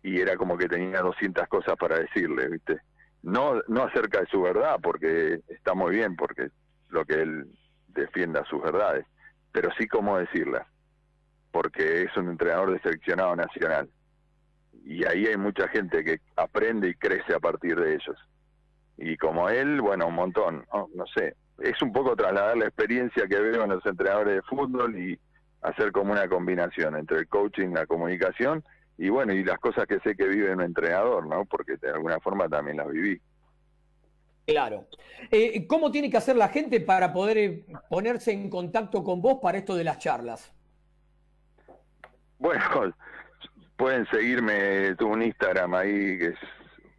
y era como que tenía 200 cosas para decirle, ¿viste? no, no acerca de su verdad, porque está muy bien, porque lo que él defienda sus verdades, pero sí cómo decirlas, porque es un entrenador de seleccionado nacional. Y ahí hay mucha gente que aprende y crece a partir de ellos. Y como él, bueno, un montón, no, sé, es un poco trasladar la experiencia que veo en los entrenadores de fútbol y hacer como una combinación entre el coaching, la comunicación y bueno, y las cosas que sé que vive un entrenador, ¿no? Porque de alguna forma también las viví. Claro. Eh, ¿Cómo tiene que hacer la gente para poder eh, ponerse en contacto con vos para esto de las charlas? Bueno, pueden seguirme, tuve un Instagram ahí que es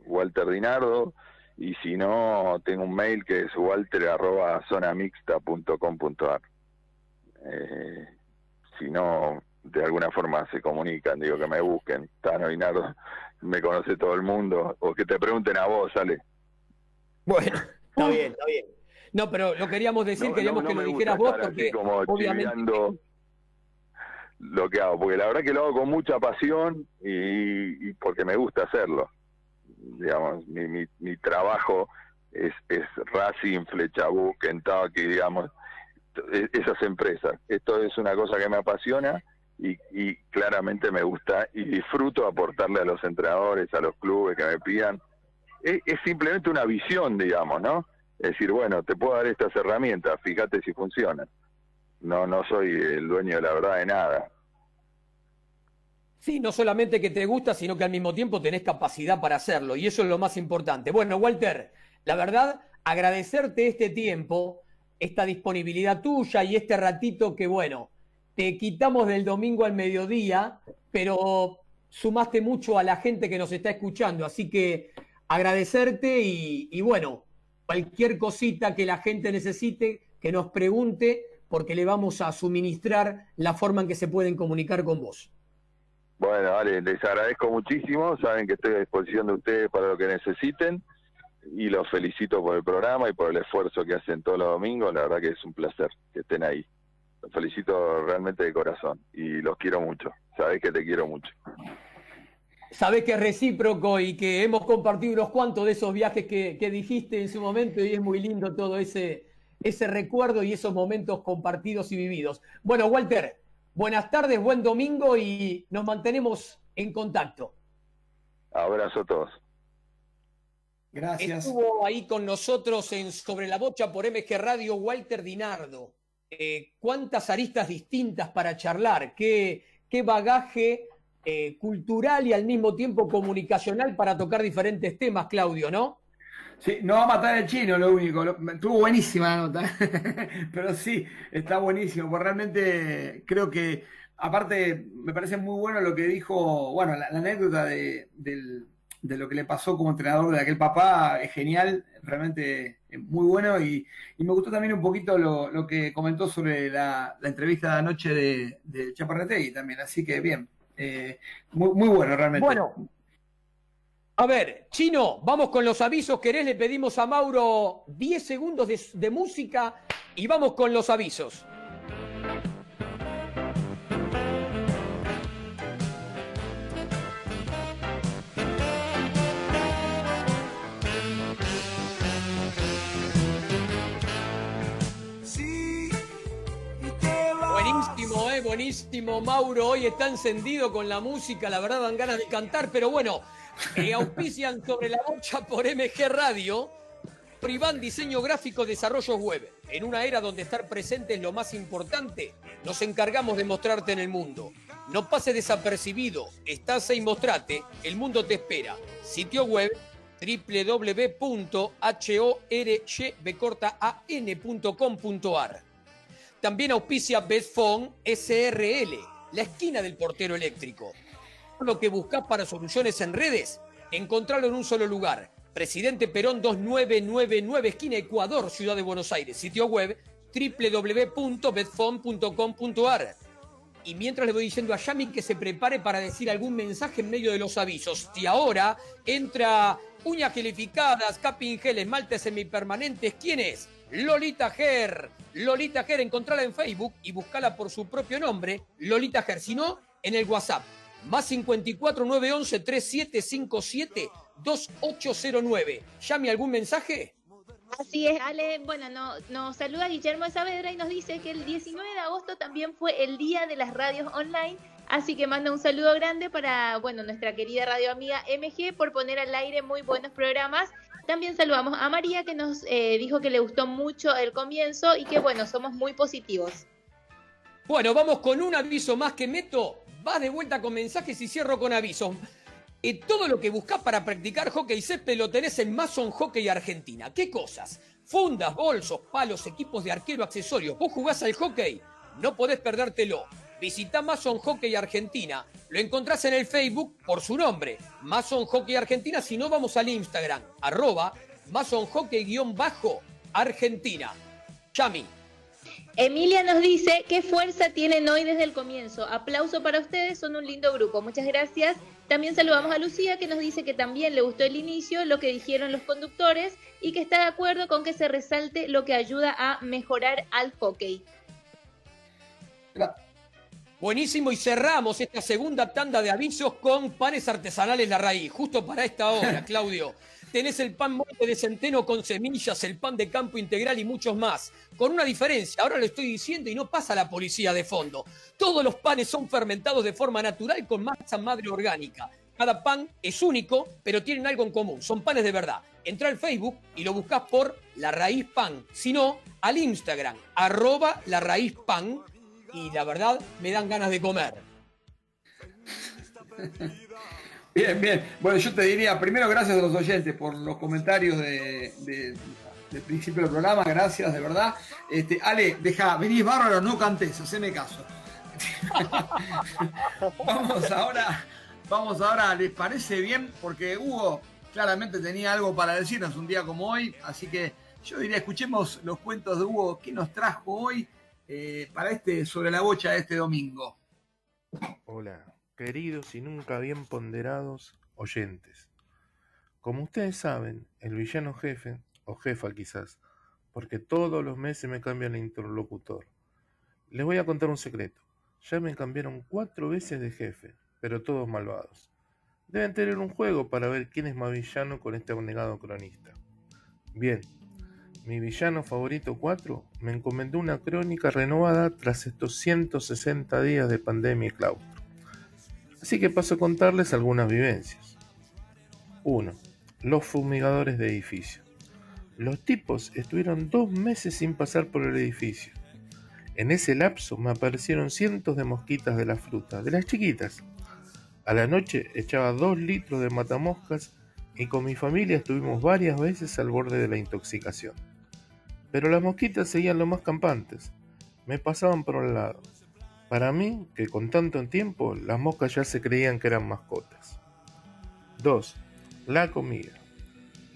Walter Dinardo, y si no, tengo un mail que es walter.zonamixta.com.ar. Eh, si no, de alguna forma se comunican, digo que me busquen. Tano Dinardo, me conoce todo el mundo, o que te pregunten a vos, sale. Bueno, está bien, está bien. No, pero lo queríamos decir, queríamos que lo dijeras vos, porque como obviamente... lo que hago, porque la verdad que lo hago con mucha pasión y, porque me gusta hacerlo. Digamos, mi, mi, mi trabajo es, es Racing, Flechabu, Kentucky, digamos, e, esas empresas. Esto es una cosa que me apasiona y, claramente me gusta y disfruto aportarle a los entrenadores, a los clubes que me pidan es, simplemente una visión, digamos, ¿no? Es decir, bueno, te puedo dar estas herramientas, fíjate si funcionan. No, no soy el dueño de la verdad de nada. Sí, no solamente que te gusta, sino que al mismo tiempo tenés capacidad para hacerlo, y eso es lo más importante. Bueno, Walter, la verdad, agradecerte este tiempo, esta disponibilidad tuya y este ratito que, bueno, te quitamos del domingo al mediodía, pero sumaste mucho a la gente que nos está escuchando, así que agradecerte y, bueno, cualquier cosita que la gente necesite, que nos pregunte, porque le vamos a suministrar la forma en que se pueden comunicar con vos. Bueno, vale, les agradezco muchísimo, saben que estoy a disposición de ustedes para lo que necesiten y los felicito por el programa y por el esfuerzo que hacen todos los domingos, la verdad que es un placer que estén ahí. Los felicito realmente de corazón y los quiero mucho, sabés que te quiero mucho sabés que es recíproco y que hemos compartido unos cuantos de esos viajes que, dijiste en su momento y es muy lindo todo ese, ese recuerdo y esos momentos compartidos y vividos. Bueno, Walter, buenas tardes, buen domingo y nos mantenemos en contacto. Abrazo a todos. Gracias. Estuvo ahí con nosotros en Sobre la Bocha por MG Radio Walter Dinardo. Eh, ¿Cuántas aristas distintas para charlar? ¿Qué, qué bagaje eh, cultural y al mismo tiempo comunicacional para tocar diferentes temas, Claudio, ¿no? Sí, no va a matar el chino, lo único. Estuvo buenísima la nota, pero sí, está buenísimo. Porque realmente creo que, aparte, me parece muy bueno lo que dijo, bueno, la, anécdota de, lo que le pasó como entrenador de aquel papá es genial, realmente muy bueno. Y, me gustó también un poquito lo, que comentó sobre la, entrevista de anoche de, de Chaparretegui también. Así que bien, eh, muy, bueno realmente. Bueno, a ver, Chino, vamos con los avisos. ¿Querés? Le pedimos a Mauro 10 segundos de música y vamos con los avisos. buenísimo, Mauro. Hoy está encendido con la música, la verdad dan ganas de cantar, pero bueno, eh, auspician sobre la bocha por MG Radio. Privan Diseño Gráfico Desarrollo Web. En una era donde estar presente es lo más importante, nos encargamos de mostrarte en el mundo. No pase desapercibido, estás ahí mostrate, el mundo te espera. Sitio web www.horbcortaan.com.ar también auspicia Best Phone SRL, la esquina del portero eléctrico. Lo que buscas para soluciones en redes, encontrarlo en un solo lugar. Presidente Perón 2999, esquina Ecuador, Ciudad de Buenos Aires. Sitio web www.betfone.com.ar. Y mientras le voy diciendo a Yami que se prepare para decir algún mensaje en medio de los avisos. Y ahora entra uñas gelificadas, capping gel, esmaltes semipermanentes. ¿Quién es? Lolita Ger. Lolita Ger, encontrala en Facebook y buscala por su propio nombre, Lolita Ger. Si no, en el WhatsApp, más 54 911 3757 2809. Llame algún mensaje. Así es, Ale. Bueno, no, nos saluda Guillermo Saavedra y nos dice que el 19 de agosto también fue el día de las radios online. Así que manda un saludo grande para, bueno, nuestra querida radio amiga MG por poner al aire muy buenos programas. También saludamos a María que nos eh, dijo que le gustó mucho el comienzo y que, bueno, somos muy positivos. Bueno, vamos con un aviso más que meto. Vas de vuelta con mensajes y cierro con avisos. Y todo lo que buscas para practicar hockey césped lo tenés en Mason Hockey Argentina. ¿Qué cosas? Fundas, bolsos, palos, equipos de arquero, accesorios. ¿Vos jugás al hockey? No podés perdértelo. Visita Mason Hockey Argentina. Lo encontrás en el Facebook por su nombre. Mason Hockey Argentina. Si no, vamos al Instagram. Arroba Mason Hockey-Argentina. Chami. Emilia nos dice qué fuerza tienen hoy desde el comienzo. Aplauso para ustedes, son un lindo grupo. Muchas gracias. También saludamos a Lucía que nos dice que también le gustó el inicio, lo que dijeron los conductores y que está de acuerdo con que se resalte lo que ayuda a mejorar al hockey. Buenísimo y cerramos esta segunda tanda de avisos con panes artesanales La Raíz, justo para esta hora, Claudio tenés el pan monte de centeno con semillas, el pan de campo integral y muchos más. Con una diferencia, ahora lo estoy diciendo y no pasa la policía de fondo. Todos los panes son fermentados de forma natural con masa madre orgánica. Cada pan es único, pero tienen algo en común. Son panes de verdad. Entra al Facebook y lo buscas por La Raíz Pan. Si no, al Instagram, arroba La Raíz Pan. Y la verdad, me dan ganas de comer. Bien, bien. Bueno, yo te diría, primero gracias a los oyentes por los comentarios de, del principio del programa, gracias, de verdad. Este, Ale, deja, venís bárbaro, no cantes, haceme caso. vamos ahora, vamos ahora, ¿les parece bien? Porque Hugo claramente tenía algo para decirnos un día como hoy, así que yo diría, escuchemos los cuentos de Hugo que nos trajo hoy eh, para este, sobre la bocha de este domingo. Hola, queridos y nunca bien ponderados oyentes. Como ustedes saben, el villano jefe, o jefa quizás, porque todos los meses me cambian el interlocutor. Les voy a contar un secreto. Ya me cambiaron cuatro veces de jefe, pero todos malvados. Deben tener un juego para ver quién es más villano con este abnegado cronista. Bien, mi villano favorito 4 me encomendó una crónica renovada tras estos 160 días de pandemia y claustro. Así que paso a contarles algunas vivencias. 1. Los fumigadores de edificio. Los tipos estuvieron dos meses sin pasar por el edificio. En ese lapso me aparecieron cientos de mosquitas de la fruta, de las chiquitas. A la noche echaba dos litros de matamoscas y con mi familia estuvimos varias veces al borde de la intoxicación. Pero las mosquitas seguían lo más campantes. Me pasaban por el lado. Para mí, que con tanto tiempo, las moscas ya se creían que eran mascotas. 2. La comida.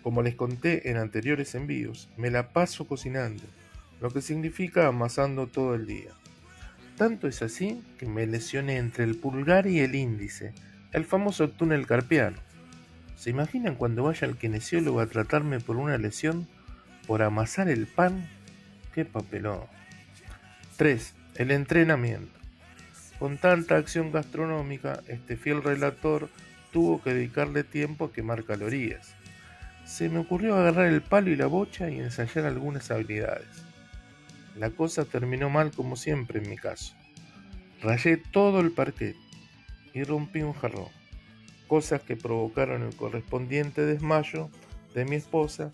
Como les conté en anteriores envíos, me la paso cocinando, lo que significa amasando todo el día. Tanto es así que me lesioné entre el pulgar y el índice, el famoso túnel carpiano. ¿Se imaginan cuando vaya al kinesiólogo a tratarme por una lesión por amasar el pan? ¡Qué papelón! 3. El entrenamiento. Con tanta acción gastronómica, este fiel relator tuvo que dedicarle tiempo a quemar calorías. Se me ocurrió agarrar el palo y la bocha y ensayar algunas habilidades. La cosa terminó mal como siempre en mi caso. Rayé todo el parquet y rompí un jarrón, cosas que provocaron el correspondiente desmayo de mi esposa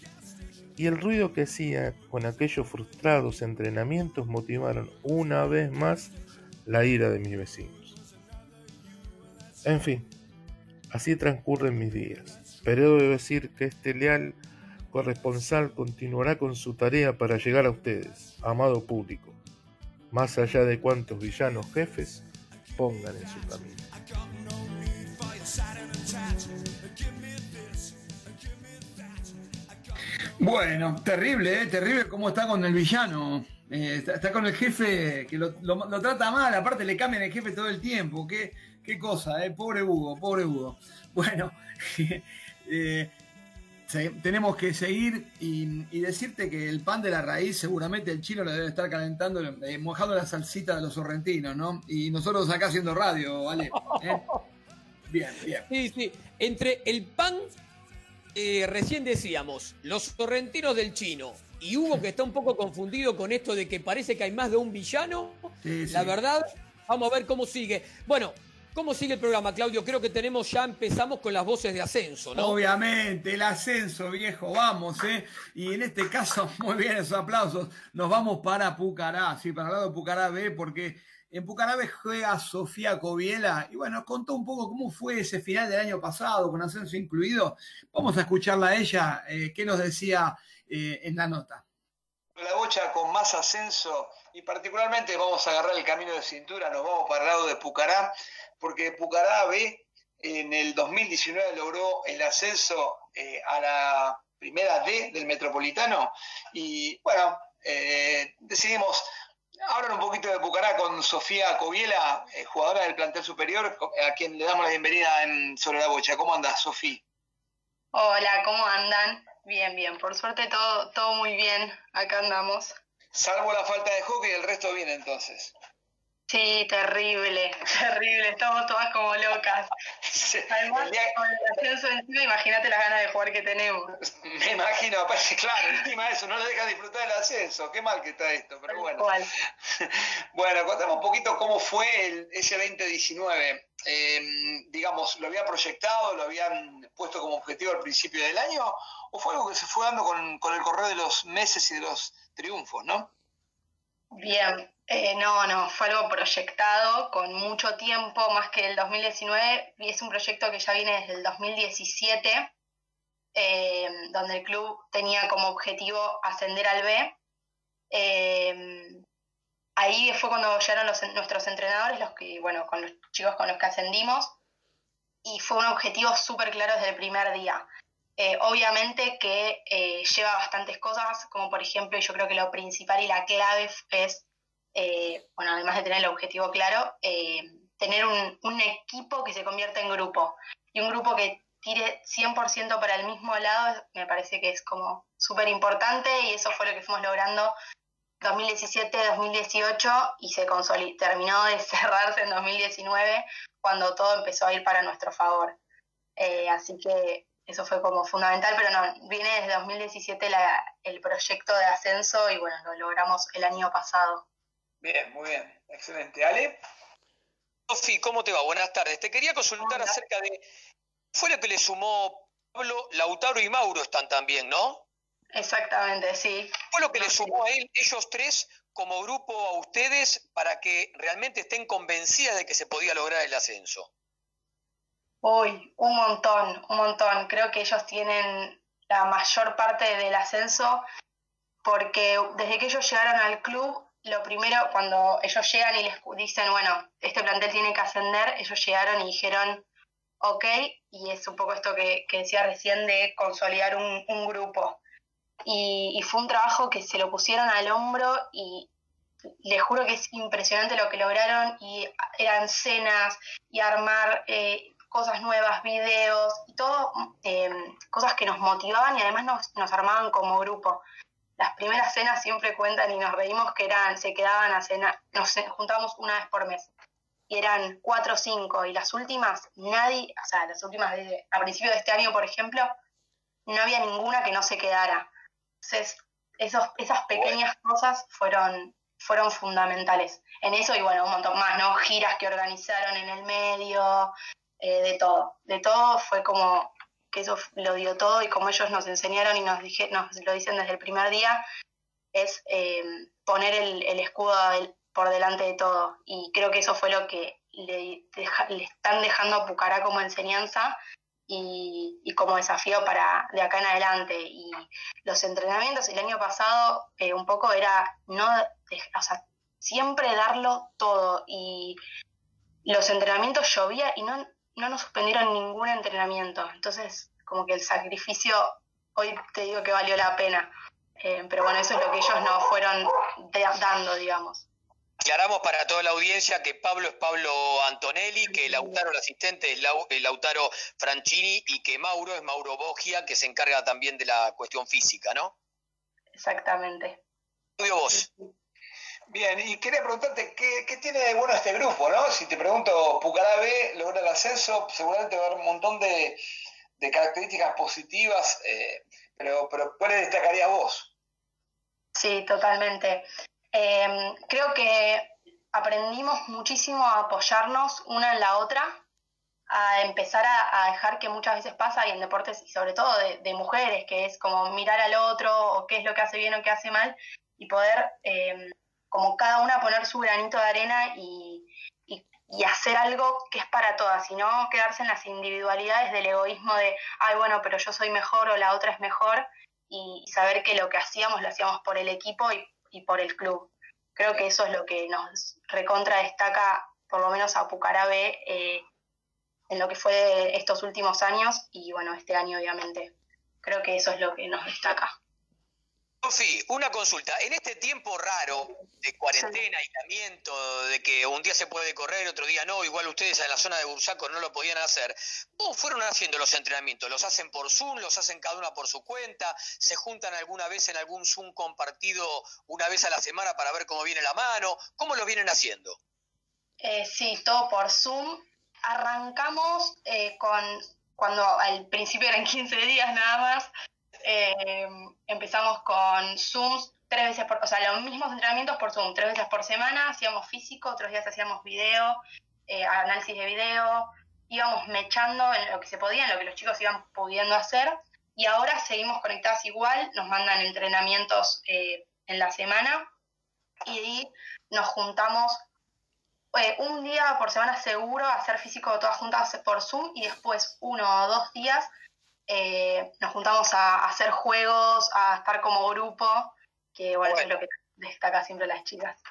y el ruido que hacía con aquellos frustrados entrenamientos motivaron una vez más la ira de mis vecinos. En fin, así transcurren mis días, pero debo decir que este leal corresponsal continuará con su tarea para llegar a ustedes, amado público, más allá de cuantos villanos jefes pongan en su camino. Bueno, terrible, ¿eh? terrible cómo está con el villano. Eh, está, con el jefe que lo, trata mal, aparte le cambian el jefe todo el tiempo. Qué, qué cosa, ¿eh? Pobre Hugo, pobre Hugo. Bueno, eh, tenemos que seguir y, decirte que el pan de la raíz seguramente el chino lo debe estar calentando, eh, mojando la salsita de los sorrentinos, ¿no? Y nosotros acá haciendo radio, ¿vale? Bien, bien. Sí, sí. Entre el pan eh, recién decíamos, los sorrentinos del chino, y Hugo que está un poco confundido con esto de que parece que hay más de un villano, la verdad, vamos a ver cómo sigue. Bueno, ¿Cómo sigue el programa, Claudio? Creo que tenemos, ya empezamos con las voces de ascenso, ¿no? Obviamente, el ascenso, viejo, vamos, ¿eh? Y en este caso, muy bien, esos aplausos. Nos vamos para Pucará, sí, para el lado de Pucará B, porque en Pucará B juega Sofía Coviela. Y bueno, contó un poco cómo fue ese final del año pasado, con ascenso incluido. Vamos a escucharla a ella, eh, qué nos decía eh, en la nota. La bocha con más ascenso y particularmente vamos a agarrar el camino de cintura, nos vamos para el lado de Pucará porque Pucará B en el 2019 logró el ascenso eh, a la primera D del Metropolitano y bueno, eh, decidimos hablar un poquito de Pucará con Sofía Coviela, jugadora del plantel superior, a quien le damos la bienvenida en Sobre la Bocha. ¿Cómo andas, Sofía? Hola, ¿cómo andan? Bien, bien. Por suerte todo, todo muy bien. Acá andamos. Salvo la falta de hockey, el resto bien entonces. Sí, terrible, terrible, estamos todas como locas. Además, con el ascenso encima, imagínate las ganas de jugar que tenemos. Me imagino, claro, encima de eso, no lo deja disfrutar el ascenso, qué mal que está esto, pero bueno. Bueno, contame un poquito cómo fue el, ese 2019. Em, digamos, ¿lo habían proyectado, lo habían puesto como objetivo al principio del año? ¿O fue algo que se fue dando con, con el correr de los meses y de los triunfos, no? Bien, eh, no, no, fue algo proyectado con mucho tiempo, más que el 2019, y es un proyecto que ya viene desde el 2017, eh, donde el club tenía como objetivo ascender al B. Eh, ahí fue cuando llegaron nuestros entrenadores, los que, bueno, con los chicos con los que ascendimos, y fue un objetivo súper claro desde el primer día. obviamente que lleva bastantes cosas, como por ejemplo, yo creo que lo principal y la clave es eh, bueno, además de tener el objetivo claro, eh, tener un, equipo que se convierta en grupo. Y un grupo que tire 100% para el mismo lado me parece que es como súper importante y eso fue lo que fuimos logrando 2017-2018 y se terminó de cerrarse en 2019 cuando todo empezó a ir para nuestro favor. Eh, así que eso fue como fundamental, pero no, viene desde 2017 el proyecto de ascenso y bueno, lo logramos el año pasado. Bien, muy bien, excelente. Ale. Sofi, ¿cómo te va? Buenas tardes. Te quería consultar acerca de. Fue lo que le sumó Pablo, Lautaro y Mauro están también, ¿no? Exactamente, sí. Fue lo que le sumó a él, ellos tres como grupo a ustedes para que realmente estén convencidas de que se podía lograr el ascenso. Uy, un montón, un montón. Creo que ellos tienen la mayor parte del ascenso porque desde que ellos llegaron al club lo primero, cuando ellos llegan y les dicen, bueno, este plantel tiene que ascender, ellos llegaron y dijeron, ok, y es un poco esto que, decía recién de consolidar un, grupo. Y, fue un trabajo que se lo pusieron al hombro y les juro que es impresionante lo que lograron y eran cenas y armar eh, cosas nuevas, videos y todo, eh, cosas que nos motivaban y además nos, nos armaban como grupo las primeras cenas siempre cuentan y nos reímos que eran, se quedaban a cenar, nos juntábamos una vez por mes. Eran cuatro o cinco, y las últimas, nadie, o sea, las últimas de, a principio de este año, por ejemplo, no había ninguna que no se quedara. Entonces, esos, esas pequeñas cosas fueron, fueron fundamentales. En eso y bueno, un montón más, ¿no? Giras que organizaron en el medio, eh, de todo. De todo fue como que eso lo dio todo y como ellos nos enseñaron y nos, dije, nos lo dicen desde el primer día, es eh, poner el, escudo por delante de todo. Y creo que eso fue lo que le, están dejando a Pucará como enseñanza y, como desafío para de acá en adelante. Y los entrenamientos el año pasado eh, un poco era no, o sea, siempre darlo todo. Y los entrenamientos llovía y no, no nos suspendieron ningún entrenamiento. Entonces, como que el sacrificio hoy te digo que valió la pena. Eh, pero bueno, eso es lo que ellos nos fueron dando, digamos. Aclaramos para toda la audiencia que Pablo es Pablo Antonelli, que Lautaro, el asistente, es eh, Lautaro Franchini y que Mauro es Mauro Bogia, que se encarga también de la cuestión física, ¿no? Exactamente. vos. Bien, y quería preguntarte, ¿qué, tiene de bueno este grupo, no? Si te pregunto, Pucará B logra el ascenso, seguramente va a haber un montón de, de características positivas, eh, pero, pero ¿cuáles destacarías vos? Sí, totalmente. Eh, creo que aprendimos muchísimo a apoyarnos una en la otra, a empezar a, dejar que muchas veces pasa, y en deportes, y sobre todo de, mujeres, que es como mirar al otro, o qué es lo que hace bien o qué hace mal, y poder, eh, como cada una, poner su granito de arena y, y hacer algo que es para todas, y no quedarse en las individualidades del egoísmo de, ay, bueno, pero yo soy mejor o la otra es mejor, y saber que lo que hacíamos lo hacíamos por el equipo y, por el club. Creo que eso es lo que nos recontra destaca, por lo menos a Pucarabe, eh, en lo que fue estos últimos años y bueno, este año obviamente. Creo que eso es lo que nos destaca. Sofi, una consulta. En este tiempo raro de cuarentena, aislamiento, de que un día se puede correr, otro día no, igual ustedes en la zona de Bursaco no lo podían hacer, ¿cómo fueron haciendo los entrenamientos? ¿Los hacen por Zoom? ¿Los hacen cada una por su cuenta? ¿Se juntan alguna vez en algún Zoom compartido una vez a la semana para ver cómo viene la mano? ¿Cómo lo vienen haciendo? Eh, sí, todo por Zoom. Arrancamos eh, con, cuando al principio eran 15 días nada más, eh, empezamos con Zooms tres veces por, o sea, los mismos entrenamientos por Zoom, tres veces por semana, hacíamos físico, otros días hacíamos video, eh, análisis de video, íbamos mechando en lo que se podía, en lo que los chicos iban pudiendo hacer, y ahora seguimos conectadas igual, nos mandan entrenamientos eh, en la semana, y nos juntamos un día por semana seguro a hacer físico todas juntas por Zoom, y después uno o dos días eh, nos juntamos a, hacer juegos, a estar como grupo, que bueno, es lo que destaca siempre las chicas.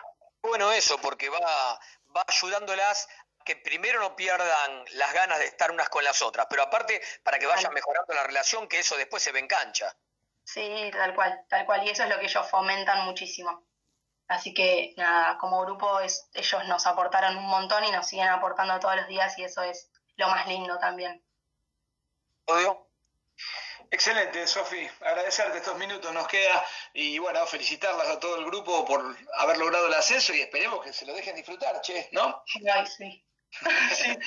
Bueno, eso, porque va, va ayudándolas que primero no pierdan las ganas de estar unas con las otras, pero aparte para que vayan mejorando la relación, que eso después se ve en cancha. Sí, tal cual, tal cual, y eso es lo que ellos fomentan muchísimo. Así que nada, como grupo es, ellos nos aportaron un montón y nos siguen aportando todos los días y eso es lo más lindo también. ¿Odio? Excelente, Sofi. Agradecerte estos minutos nos queda y bueno, felicitarlas a todo el grupo por haber logrado el ascenso y esperemos que se lo dejen disfrutar, che, ¿no? Ay, sí. sí,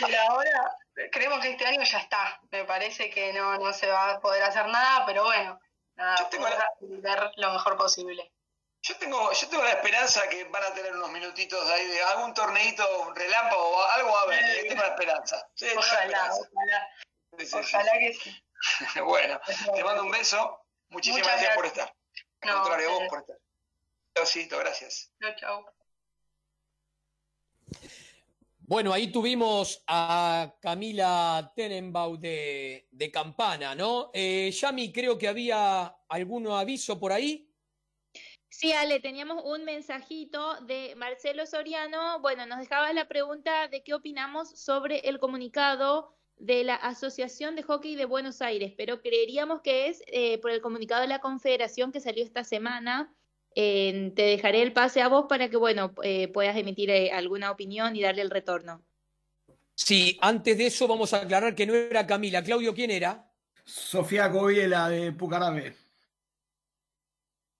Por ahora creemos que este año ya está. Me parece que no, no se va a poder hacer nada, pero bueno, nada, ver lo mejor posible. Yo tengo, yo tengo la esperanza que van a tener unos minutitos ahí de algún torneito relámpago o algo a ver, tengo la esperanza. Sí, ojalá, ojalá. Ojalá que sí. bueno, te mando un beso. Muchísimas gracias, por estar. Al contrario, vos por estar. Chaucito, gracias. Chao, chao. Bueno, ahí tuvimos a Camila Tenenbaum de, de Campana, ¿no? Eh, Yami, creo que había algún aviso por ahí. Sí, Ale, teníamos un mensajito de Marcelo Soriano. Bueno, nos dejaba la pregunta de qué opinamos sobre el comunicado de la Asociación de Hockey de Buenos Aires, pero creeríamos que es eh, por el comunicado de la Confederación que salió esta semana. te dejaré el pase a vos para que, bueno, eh, puedas emitir eh, alguna opinión y darle el retorno. Sí, antes de eso vamos a aclarar que no era Camila. Claudio, ¿quién era? Sofía Gobiela de Pucarabe.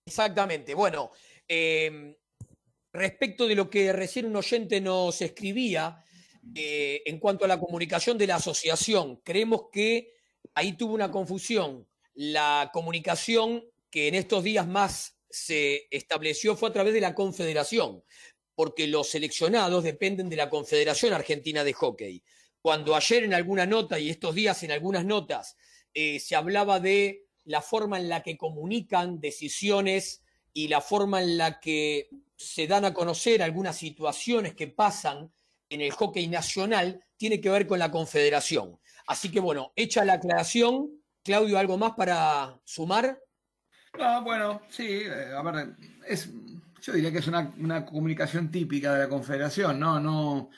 Exactamente. Bueno, respecto de lo que recién un oyente nos escribía, eh, en cuanto a la comunicación de la asociación, creemos que ahí tuvo una confusión. La comunicación que en estos días más se estableció fue a través de la Confederación, porque los seleccionados dependen de la Confederación Argentina de Hockey. Cuando ayer en alguna nota y estos días en algunas notas eh, se hablaba de la forma en la que comunican decisiones y la forma en la que se dan a conocer algunas situaciones que pasan en el hockey nacional tiene que ver con la confederación. Así que bueno, hecha la aclaración, Claudio, ¿algo más para sumar? No, bueno, sí, eh, a ver, es, yo diría que es una, comunicación típica de la confederación, ¿no? no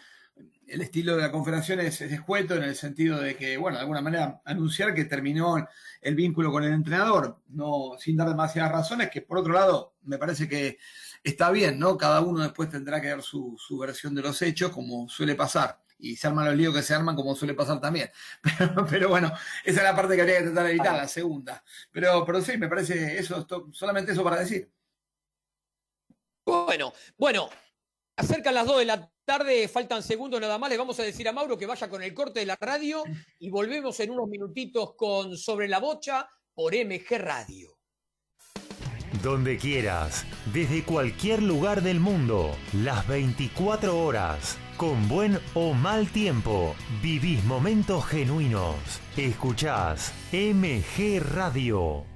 el estilo de la confederación es, es, escueto en el sentido de que, bueno, de alguna manera anunciar que terminó el vínculo con el entrenador, no sin dar demasiadas razones, que por otro lado me parece que está bien, ¿no? Cada uno después tendrá que dar su, versión de los hechos, como suele pasar. Y se arman los líos que se arman, como suele pasar también. Pero, bueno, esa es la parte que habría que tratar de evitar, la segunda. Pero, pero sí, me parece eso, solamente eso para decir. Bueno, bueno, acercan las 2 de la tarde, faltan segundos nada más. Le vamos a decir a Mauro que vaya con el corte de la radio y volvemos en unos minutitos con Sobre la Bocha por MG Radio. Donde quieras, desde cualquier lugar del mundo, las 24 horas, con buen o mal tiempo, vivís momentos genuinos. Escuchás MG Radio.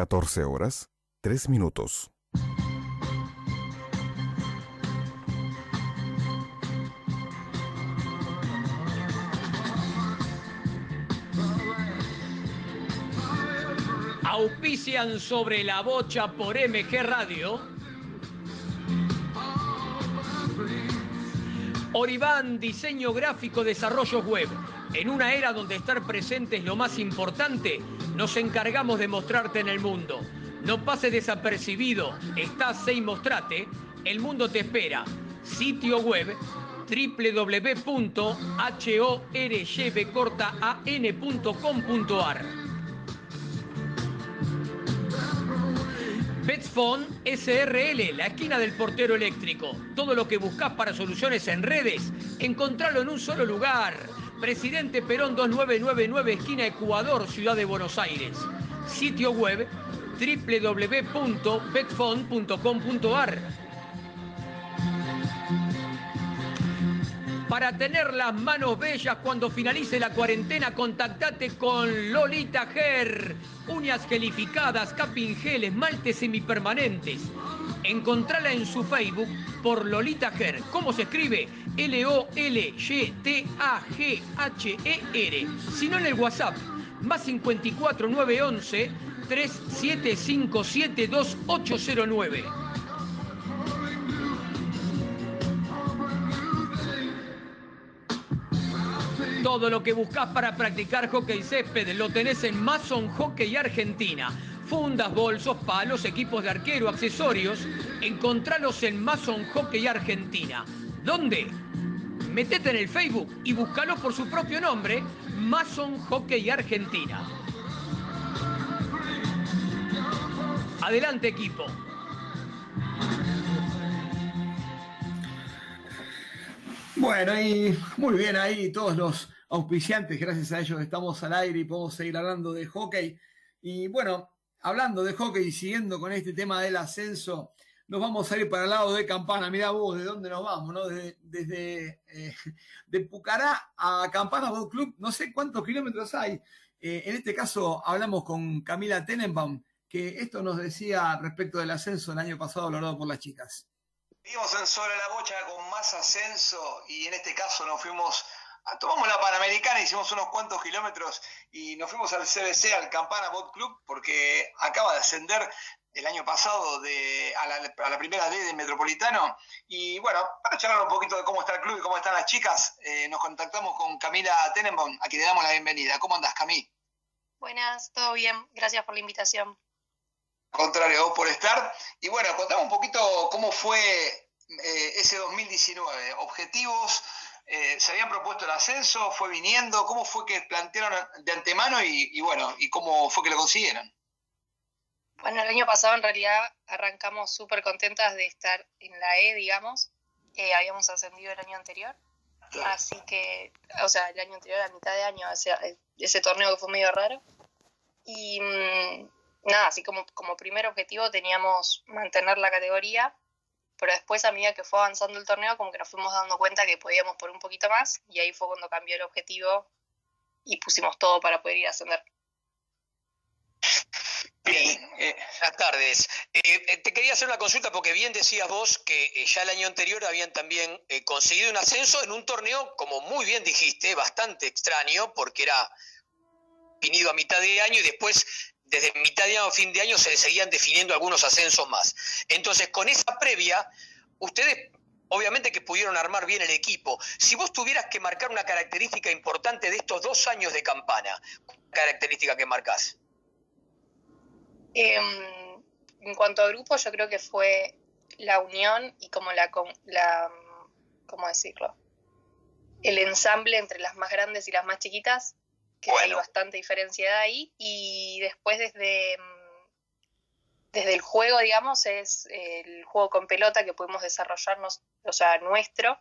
14 horas, 3 minutos. Auspician sobre la bocha por MG Radio. Oribán, diseño gráfico, desarrollo web. En una era donde estar presente es lo más importante, nos encargamos de mostrarte en el mundo. No pases desapercibido, estás y mostrate, el mundo te espera. Sitio web www.horyvcortaan.com.ar Betfone SRL, la esquina del portero eléctrico. Todo lo que buscas para soluciones en redes, encontralo en un solo lugar. Presidente Perón 2999, esquina Ecuador, Ciudad de Buenos Aires. Sitio web www.betfone.com.ar Para tener las manos bellas cuando finalice la cuarentena, contactate con Lolita Ger. Uñas gelificadas, capping gel, esmaltes semipermanentes. Encontrala en su Facebook por Lolita Ger. ¿Cómo se escribe? L-O-L-Y-T-A-G-H-E-R. Si no en el WhatsApp, más 54 911 3757 2809. Todo lo que buscas para practicar hockey césped lo tenés en Mason Hockey Argentina. Fundas, bolsos, palos, equipos de arquero, accesorios. Encontralos en Mason Hockey Argentina. ¿Dónde? Metete en el Facebook y búscalo por su propio nombre, Mason Hockey Argentina. Adelante equipo. Bueno, y muy bien ahí todos los auspiciantes, gracias a ellos estamos al aire y podemos seguir hablando de hockey. Y bueno, hablando de hockey y siguiendo con este tema del ascenso, nos vamos a ir para el lado de Campana. Mirá vos, ¿de dónde nos vamos? ¿no? Desde, eh, de Pucará a Campana Boat Club, no sé cuántos kilómetros hay. Eh, en este caso hablamos con Camila Tenenbaum, que esto nos decía respecto del ascenso el año pasado logrado por las chicas. Vimos en Sobre la Bocha con más ascenso y en este caso nos fuimos, a, tomamos la Panamericana, hicimos unos cuantos kilómetros y nos fuimos al CBC, al Campana Boat Club, porque acaba de ascender el año pasado a, la, primera D de Metropolitano. Y bueno, para charlar un poquito de cómo está el club y cómo están las chicas, eh, nos contactamos con Camila Tenenbaum, a quien le damos la bienvenida. ¿Cómo andás, Camila? Buenas, todo bien. Gracias por la invitación contrario, por estar. Y bueno, contame un poquito cómo fue eh, ese 2019. Objetivos, eh, ¿se habían propuesto el ascenso? ¿Fue viniendo? ¿Cómo fue que plantearon de antemano y, bueno, y cómo fue que lo consiguieron? Bueno, el año pasado en realidad arrancamos súper contentas de estar en la E, digamos. Eh, habíamos ascendido el año anterior. Así que, o sea, el año anterior, a mitad de año, ese, ese torneo que fue medio raro. Y mm, nada, así como, como primer objetivo teníamos mantener la categoría, pero después a medida que fue avanzando el torneo, como que nos fuimos dando cuenta que podíamos por un poquito más, y ahí fue cuando cambió el objetivo y pusimos todo para poder ir a ascender. Bien, eh, buenas tardes. Eh, eh, te quería hacer una consulta porque bien decías vos que ya el año anterior habían también conseguido un ascenso en un torneo, como muy bien dijiste, bastante extraño, porque era venido a mitad de año y después desde mitad de año a fin de año se seguían definiendo algunos ascensos más. Entonces, con esa previa, ustedes obviamente que pudieron armar bien el equipo. Si vos tuvieras que marcar una característica importante de estos dos años de campana, ¿cuál característica que marcás? Em, en cuanto a grupo, yo creo que fue la unión y como la, la, ¿cómo decirlo? El ensamble entre las más grandes y las más chiquitas que hay bastante diferencia ahí. Y después desde, mm, desde el juego, digamos, es el juego con pelota que pudimos desarrollarnos, o sea, nuestro,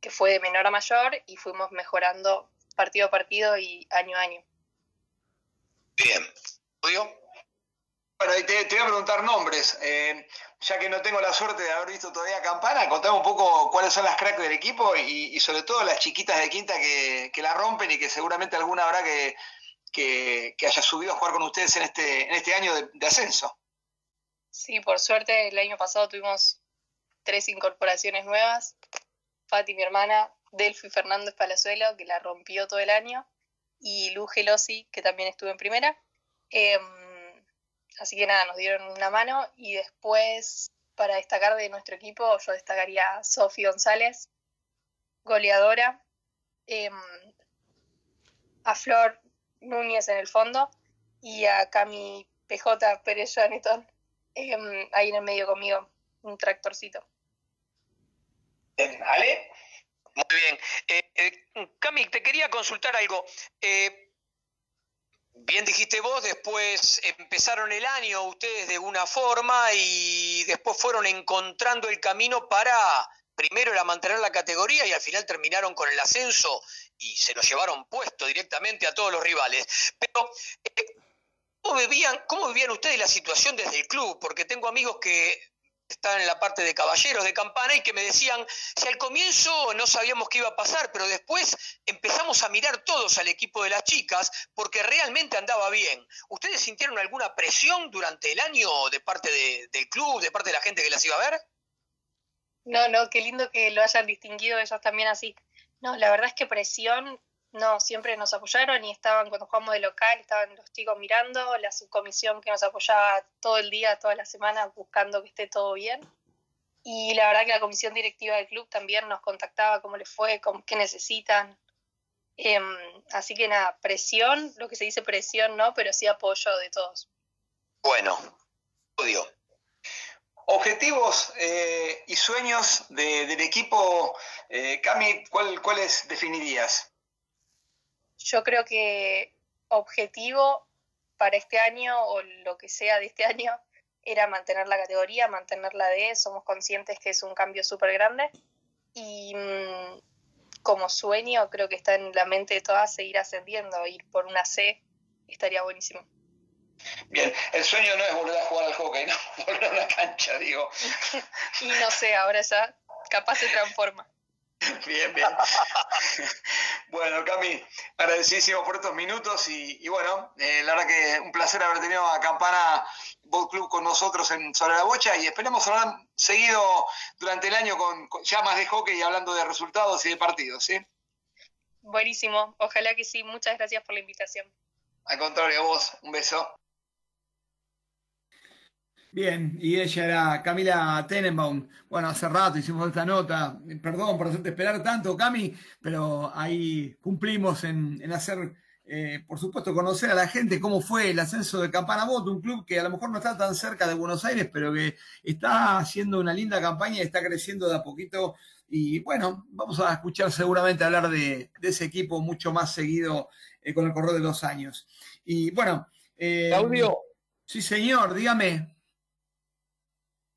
que fue de menor a mayor y fuimos mejorando partido a partido y año a año. Bien. Bueno, te, voy a preguntar nombres. Eh, ya que no tengo la suerte de haber visto todavía Campana, contame un poco cuáles son las cracks del equipo y, sobre todo las chiquitas de quinta que, la rompen y que seguramente alguna habrá que, que, haya subido a jugar con ustedes en este, en este año de, ascenso. Sí, por suerte el año pasado tuvimos tres incorporaciones nuevas. Fati, mi hermana, Delphi Fernández Palazuelo, que la rompió todo el año, y Lu Gelosi, que también estuvo en primera. Em, Así que nada, nos dieron una mano y después, para destacar de nuestro equipo, yo destacaría a Sofi González, goleadora, em, a Flor Núñez en el fondo y a Cami PJ Pérez Joneton em, ahí en el medio conmigo, un tractorcito. ¿Ale? Muy bien. Eh, eh, Cami, te quería consultar algo. Eh, Bien dijiste vos, después empezaron el año ustedes de una forma y después fueron encontrando el camino para primero era mantener la categoría y al final terminaron con el ascenso y se lo llevaron puesto directamente a todos los rivales. Pero, eh, ¿cómo, vivían, ¿cómo vivían ustedes la situación desde el club? Porque tengo amigos que estaban en la parte de caballeros de campana y que me decían, si al comienzo no sabíamos qué iba a pasar, pero después empezamos a mirar todos al equipo de las chicas porque realmente andaba bien. ¿Ustedes sintieron alguna presión durante el año de parte de- del club, de parte de la gente que las iba a ver? No, no, qué lindo que lo hayan distinguido ellos también así. No, la verdad es que presión, no, siempre nos apoyaron y estaban cuando jugamos de local, estaban los chicos mirando, la subcomisión que nos apoyaba todo el día, toda la semana, buscando que esté todo bien. Y la verdad que la comisión directiva del club también nos contactaba cómo les fue, cómo- qué necesitan. Em, así que nada, presión, lo que se dice presión no, pero sí apoyo de todos. Bueno, odio. Objetivos eh, y sueños de- del equipo, eh, Cami, ¿cuál- ¿cuáles definirías? Yo creo que objetivo para este año o lo que sea de este año era mantener la categoría, mantener la D. Somos conscientes que es un cambio súper grande. Y mm, como sueño, creo que está en la mente de todas seguir ascendiendo. Ir por una C estaría buenísimo. Bien, el sueño no es volver a jugar al hockey, no, volver a una cancha, digo. Y no sé, ahora ya capaz se transforma. Bien, bien. Bueno, Cami, agradecidísimo por estos minutos y, y bueno, eh, la verdad que un placer haber tenido a Campana Boat Club con nosotros en Sobre la Bocha y esperemos hablar seguido durante el año con, con ya más de hockey y hablando de resultados y de partidos, ¿sí? Buenísimo, ojalá que sí. Muchas gracias por la invitación. Al contrario, vos, un beso. Bien, y ella era Camila Tenenbaum. Bueno, hace rato hicimos esta nota. Perdón por hacerte esperar tanto, Cami, pero ahí cumplimos en, en hacer, eh, por supuesto, conocer a la gente cómo fue el ascenso de Campana Bot, un club que a lo mejor no está tan cerca de Buenos Aires, pero que está haciendo una linda campaña y está creciendo de a poquito. Y bueno, vamos a escuchar seguramente hablar de, de ese equipo mucho más seguido eh, con el correr de los años. Y bueno. eh, Claudio. Sí, señor, dígame.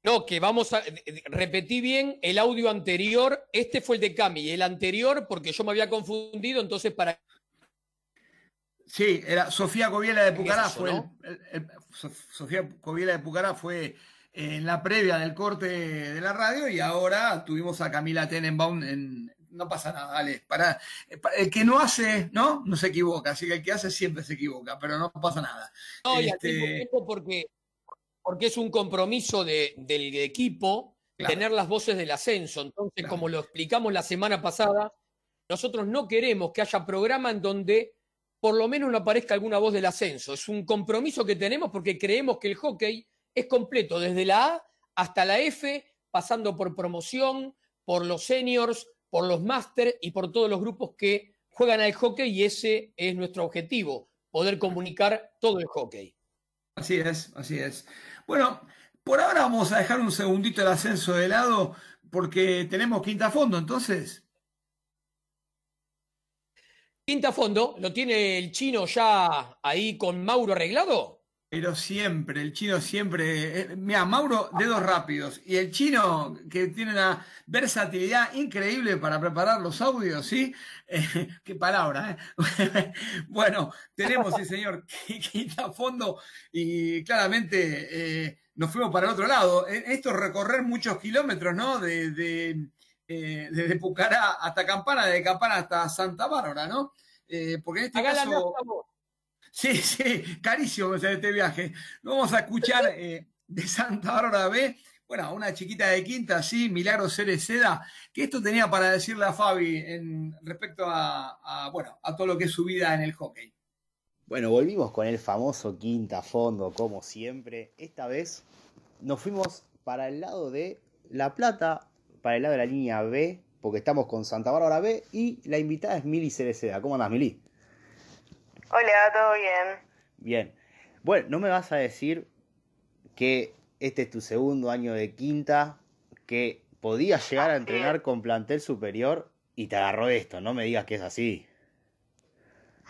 No, que vamos a. Repetí bien el audio anterior. Este fue el de Cami y el anterior, porque yo me había confundido, entonces para. Sí, era Sofía Coviela de ¿Qué Pucará. es eso, fue el- no? el- el- Sof- Sofía Coviela de Pucará fue en la previa del corte de la radio y ahora tuvimos a Camila Tenenbaum en. No pasa nada, dale. Para, el que no hace, ¿no? No se equivoca. Así que el que hace siempre se equivoca, pero no pasa nada. No, y al Este, mismo tiempo porque, porque es un compromiso de- del equipo Claro. tener las voces del ascenso. Entonces, como lo explicamos la semana pasada, nosotros no queremos que haya programa en donde por lo menos no aparezca alguna voz del ascenso. Es un compromiso que tenemos porque creemos que el hockey es completo, desde la A hasta la F, pasando por promoción, por los seniors, por los máster y por todos los grupos que juegan al hockey y ese es nuestro objetivo, poder comunicar todo el hockey. Así es, así es. Bueno, por ahora vamos a dejar un segundito el ascenso de lado porque tenemos quinta fondo, entonces. Quinta fondo, ¿lo tiene el chino ya ahí con Mauro arreglado? Pero siempre, el chino siempre. eh, mira, Mauro, dedos rápidos. Y el chino, que tiene una versatilidad increíble para preparar los audios, ¿sí? Eh, qué palabra, ¿eh? bueno, tenemos, sí, señor, quinta fondo. Y claramente eh, nos fuimos para el otro lado. Esto es recorrer muchos kilómetros, ¿no? De, de, eh, desde Pucará hasta Campana, de Campana hasta Santa Bárbara, ¿no? Porque en este caso. Sí, sí, carísimo que este viaje. Vamos a escuchar eh, de Santa Bárbara B, bueno, una chiquita de quinta, sí, Milagro Cereceda, que esto tenía para decirle a Fabi en respecto a, a, bueno, a todo lo que es su vida en el hockey. Bueno, volvimos con el famoso quinta fondo, como siempre. Esta vez nos fuimos para el lado de La Plata, para el lado de la línea B, porque estamos con Santa Bárbara B y la invitada es Mili Cereceda. ¿Cómo andás, Mili? Hola, ¿todo bien? Bien. Bueno, no me vas a decir que este es tu segundo año de quinta, que podías llegar a entrenar con plantel superior y te agarró esto. No me digas que es así.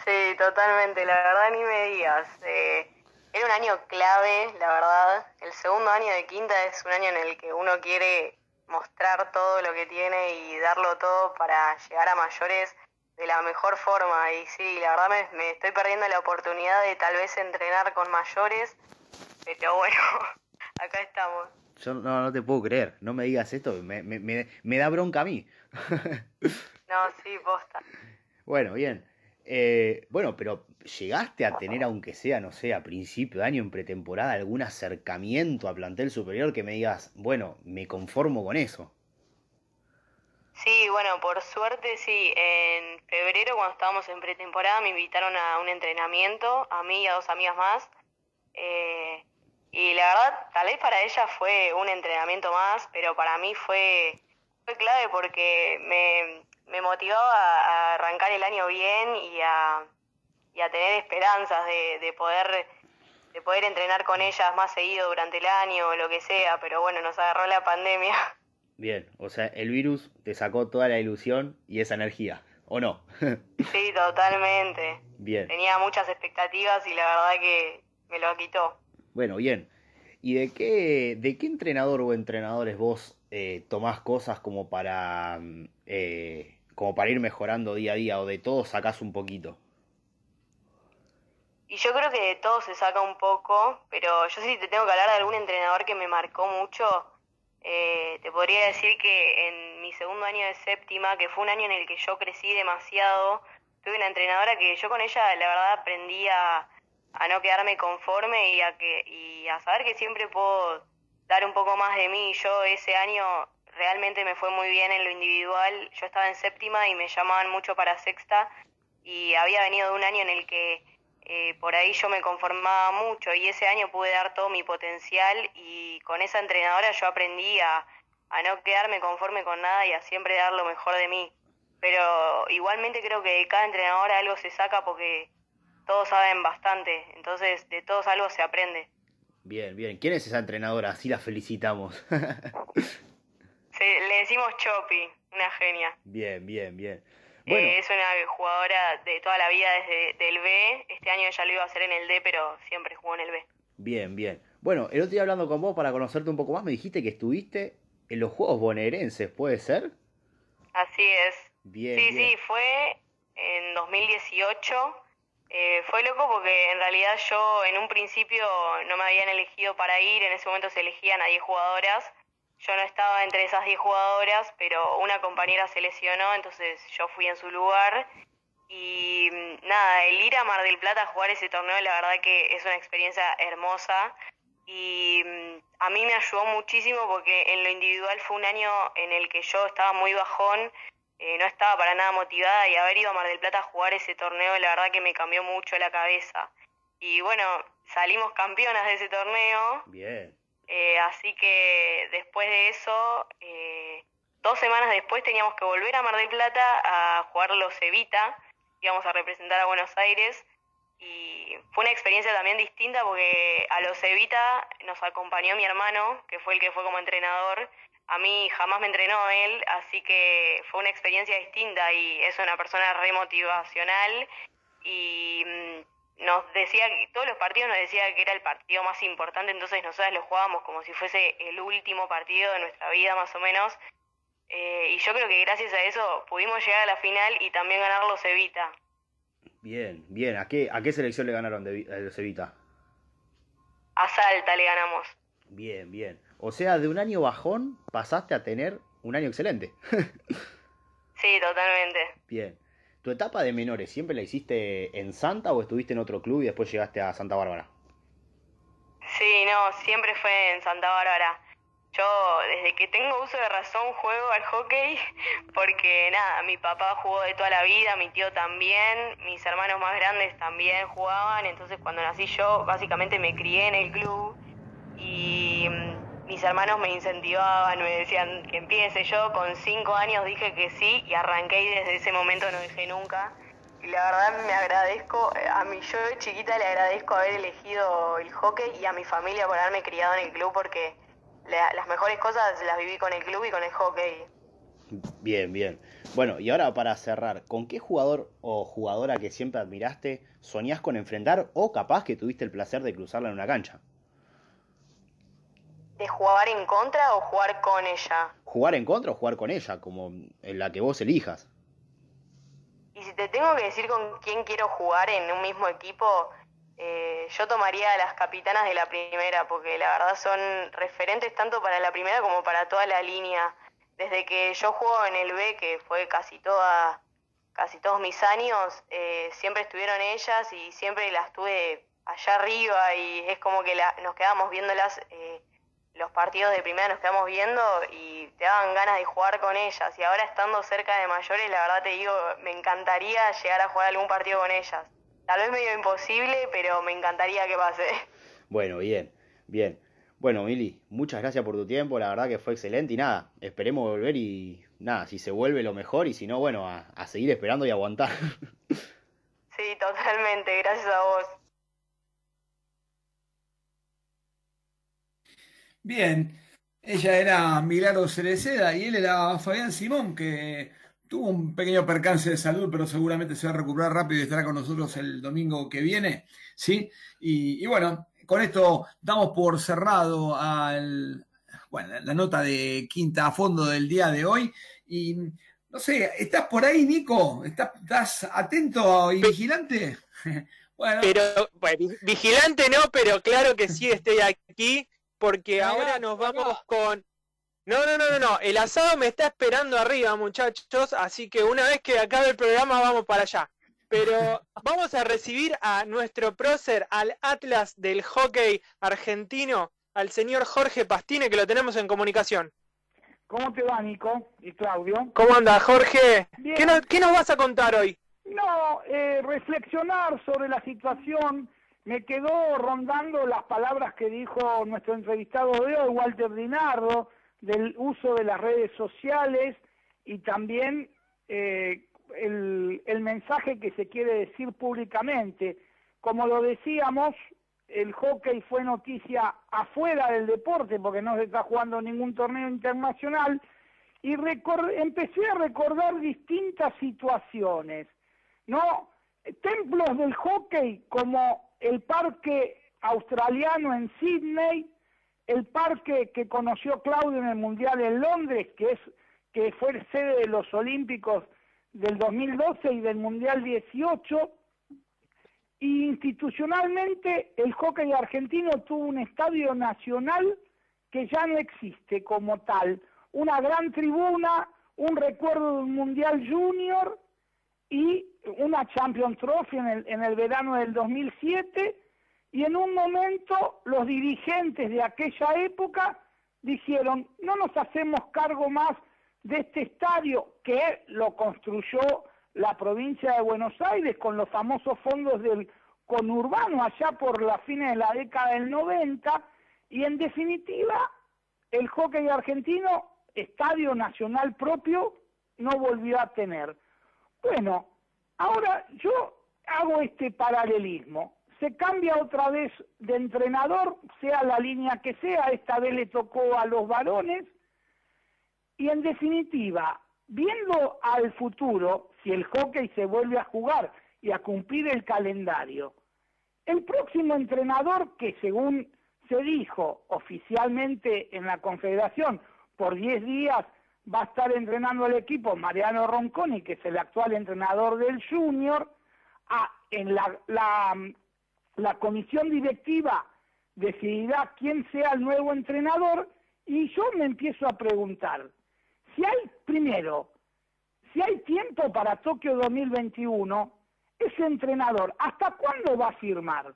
Sí, totalmente, la verdad ni me digas. Eh, era un año clave, la verdad. El segundo año de quinta es un año en el que uno quiere mostrar todo lo que tiene y darlo todo para llegar a mayores de la mejor forma. Y sí, la verdad me, me estoy perdiendo la oportunidad de tal vez entrenar con mayores, pero bueno, acá estamos. Yo no, no te puedo creer. No me digas esto. Me, me, me, me da bronca a mí. No, sí, posta. Bueno, bien. Eh, bueno, pero ¿llegaste a tener, aunque sea, no sé, a principio de año, en pretemporada, algún acercamiento a plantel superior que me digas, bueno, me conformo con eso? Sí, bueno, por suerte sí. En febrero, cuando estábamos en pretemporada, me invitaron a un entrenamiento, a mí y a dos amigas más. Eh, y la verdad, tal vez para ella fue un entrenamiento más, pero para mí fue, fue clave porque me, me motivaba a, arrancar el año bien y a, y a tener esperanzas de, de poder de poder entrenar con ellas más seguido durante el año o lo que sea, pero bueno, nos agarró la pandemia. Bien, o sea, el virus te sacó toda la ilusión y esa energía, ¿o no? Sí, totalmente. Bien. Tenía muchas expectativas y la verdad que me lo quitó. Bueno, bien. ¿Y de qué, de qué entrenador o entrenadores vos eh, tomás cosas como para, mm, eh, como para ir mejorando día a día o de todo sacás un poquito? Y yo creo que de todo se saca un poco, pero yo sí te tengo que hablar de algún entrenador que me marcó mucho. Eh, te podría decir que en mi segundo año de séptima, que fue un año en el que yo crecí demasiado, tuve una entrenadora que yo con ella la verdad aprendí a, no quedarme conforme y a, que, y a saber que siempre puedo dar un poco más de mí. Yo ese año realmente me fue muy bien en lo individual. Yo estaba en séptima y me llamaban mucho para sexta y había venido de un año en el que eh, por ahí yo me conformaba mucho y ese año pude dar todo mi potencial y con esa entrenadora yo aprendí a, a no quedarme conforme con nada y a siempre dar lo mejor de mí. Pero igualmente creo que de cada entrenador algo se saca porque todos saben bastante, entonces de todos algo se aprende. Bien, bien. ¿Quién es esa entrenadora? Así la felicitamos. Le decimos Chopi, una genia. bien, bien, bien. Eh, es una jugadora de toda la vida desde del B. Este año ella lo iba a hacer en el D, pero siempre jugó en el B. bien, bien. Bueno, el otro día hablando con vos para conocerte un poco más, me dijiste que estuviste en los Juegos Bonaerenses, ¿puede ser? Así es. Bien, sí, bien. sí, fue en 2018. Eh, fue loco porque en realidad yo en un principio no me habían elegido para ir, en ese momento se elegían a 10 jugadoras. Yo no estaba entre esas 10 jugadoras, pero una compañera se lesionó, entonces yo fui en su lugar. Y mm, nada, el ir a Mar del Plata a jugar ese torneo, la verdad que es una experiencia hermosa. Y mm, a mí me ayudó muchísimo porque en lo individual fue un año en el que yo estaba muy bajón, eh, no estaba para nada motivada y haber ido a Mar del Plata a jugar ese torneo, la verdad que me cambió mucho la cabeza. Y bueno, salimos campeonas de ese torneo. Bien. Eh, así que después de eso, eh, dos semanas después teníamos que volver a Mar del Plata a jugar los Evita, íbamos a representar a Buenos Aires y fue una experiencia también distinta porque a los Evita nos acompañó mi hermano, que fue el que fue como entrenador. A mí jamás me entrenó él, así que fue una experiencia distinta y es una persona re motivacional y mm, nos decía que todos los partidos nos decía que era el partido más importante, entonces nosotras lo jugábamos como si fuese el último partido de nuestra vida más o menos. Eh, y yo creo que gracias a eso pudimos llegar a la final y también ganar los Evita. Bien, bien. ¿A qué, a qué selección le ganaron de, los Evita? A Salta le ganamos. Bien, bien. O sea, de un año bajón pasaste a tener un año excelente. Sí, totalmente. Bien. ¿Tu etapa de menores siempre la hiciste en Santa o estuviste en otro club y después llegaste a Santa Bárbara? Sí, no, siempre fue en Santa Bárbara. Yo desde que tengo uso de razón juego al hockey porque nada, mi papá jugó de toda la vida, mi tío también, mis hermanos más grandes también jugaban, entonces cuando nací yo básicamente me crié en el club y mm, mis hermanos me incentivaban, me decían que empiece yo, con cinco años dije que sí y arranqué y desde ese momento no dejé nunca. Y la verdad me agradezco, eh, a mi yo de chiquita le agradezco haber elegido el hockey y a mi familia por haberme criado en el club porque la- las mejores cosas las viví con el club y con el hockey. Bien, bien. Bueno, y ahora para cerrar, ¿con qué jugador o jugadora que siempre admiraste soñás con enfrentar o capaz que tuviste el placer de cruzarla en una cancha? ¿De jugar en contra o jugar con ella? Jugar en contra o jugar con ella, como en la que vos elijas. Y si te tengo que decir con quién quiero jugar en un mismo equipo, eh, yo tomaría a las capitanas de la primera, porque la verdad son referentes tanto para la primera como para toda la línea. Desde que yo juego en el B, que fue casi toda, casi todos mis años, eh, siempre estuvieron ellas y siempre las tuve allá arriba y es como que la, nos quedamos viéndolas, eh, los partidos de primera nos quedamos viendo y te daban ganas de jugar con ellas. Y ahora estando cerca de mayores, la verdad te digo, me encantaría llegar a jugar algún partido con ellas. Tal vez medio imposible, pero me encantaría que pase. Bueno, bien, bien. Bueno, Mili, muchas gracias por tu tiempo, la verdad que fue excelente y nada, esperemos volver y nada, si se vuelve lo mejor y si no, bueno, a, a seguir esperando y aguantar. Sí, totalmente, gracias a vos. Bien, ella era Milagro Cereceda y él era Fabián Simón, que tuvo un pequeño percance de salud, pero seguramente se va a recuperar rápido y estará con nosotros el domingo que viene, ¿sí? Y, y bueno, con esto damos por cerrado al, bueno, la nota de Quinta a fondo del día de hoy. Y no sé, ¿estás por ahí, Nico? ¿Estás, estás atento y vigilante? bueno, Pero, bueno, vi- vigilante no, pero claro que sí estoy aquí, porque ahora nos vamos con... No, no, no, no, no, el asado me está esperando arriba, muchachos, así que una vez que acabe el programa vamos para allá. Pero vamos a recibir a nuestro prócer, al Atlas del hockey argentino, al señor Jorge Pastine, que lo tenemos en comunicación. ¿Cómo te va, Nico y Claudio? ¿Cómo anda, Jorge? Bien. ¿Qué nos, qué nos vas a contar hoy? No, eh, reflexionar sobre la situación. Me quedó rondando las palabras que dijo nuestro entrevistado de hoy, Walter Dinardo, del uso de las redes sociales y también eh, el, el mensaje que se quiere decir públicamente. Como lo decíamos, el hockey fue noticia afuera del deporte porque no se está jugando ningún torneo internacional y empecé a recordar distintas situaciones, ¿no? Templos del hockey como el parque australiano en Sydney, el parque que conoció Claudio en el Mundial en Londres, que es que fue sede de los Olímpicos del 2012 y del Mundial 18, y institucionalmente el hockey argentino tuvo un estadio nacional que ya no existe como tal, una gran tribuna, un recuerdo de un Mundial Junior y una Champions Trophy en el, en el verano del 2007 y en un momento los dirigentes de aquella época dijeron, no nos hacemos cargo más de este estadio que lo construyó la provincia de Buenos Aires con los famosos fondos del conurbano allá por la fines de la década del 90 y en definitiva el hockey argentino, estadio nacional propio, no volvió a tener. Bueno, ahora yo hago este paralelismo. Se cambia otra vez de entrenador, sea la línea que sea, esta vez le tocó a los varones, y en definitiva, viendo al futuro, si el hockey se vuelve a jugar y a cumplir el calendario, el próximo entrenador que según se dijo oficialmente en la Confederación por 10 días va a estar entrenando al equipo Mariano Ronconi, que es el actual entrenador del Junior, en la, la, la comisión directiva decidirá quién sea el nuevo entrenador y yo me empiezo a preguntar, si hay, primero, si hay tiempo para Tokio 2021, ese entrenador, ¿hasta cuándo va a firmar?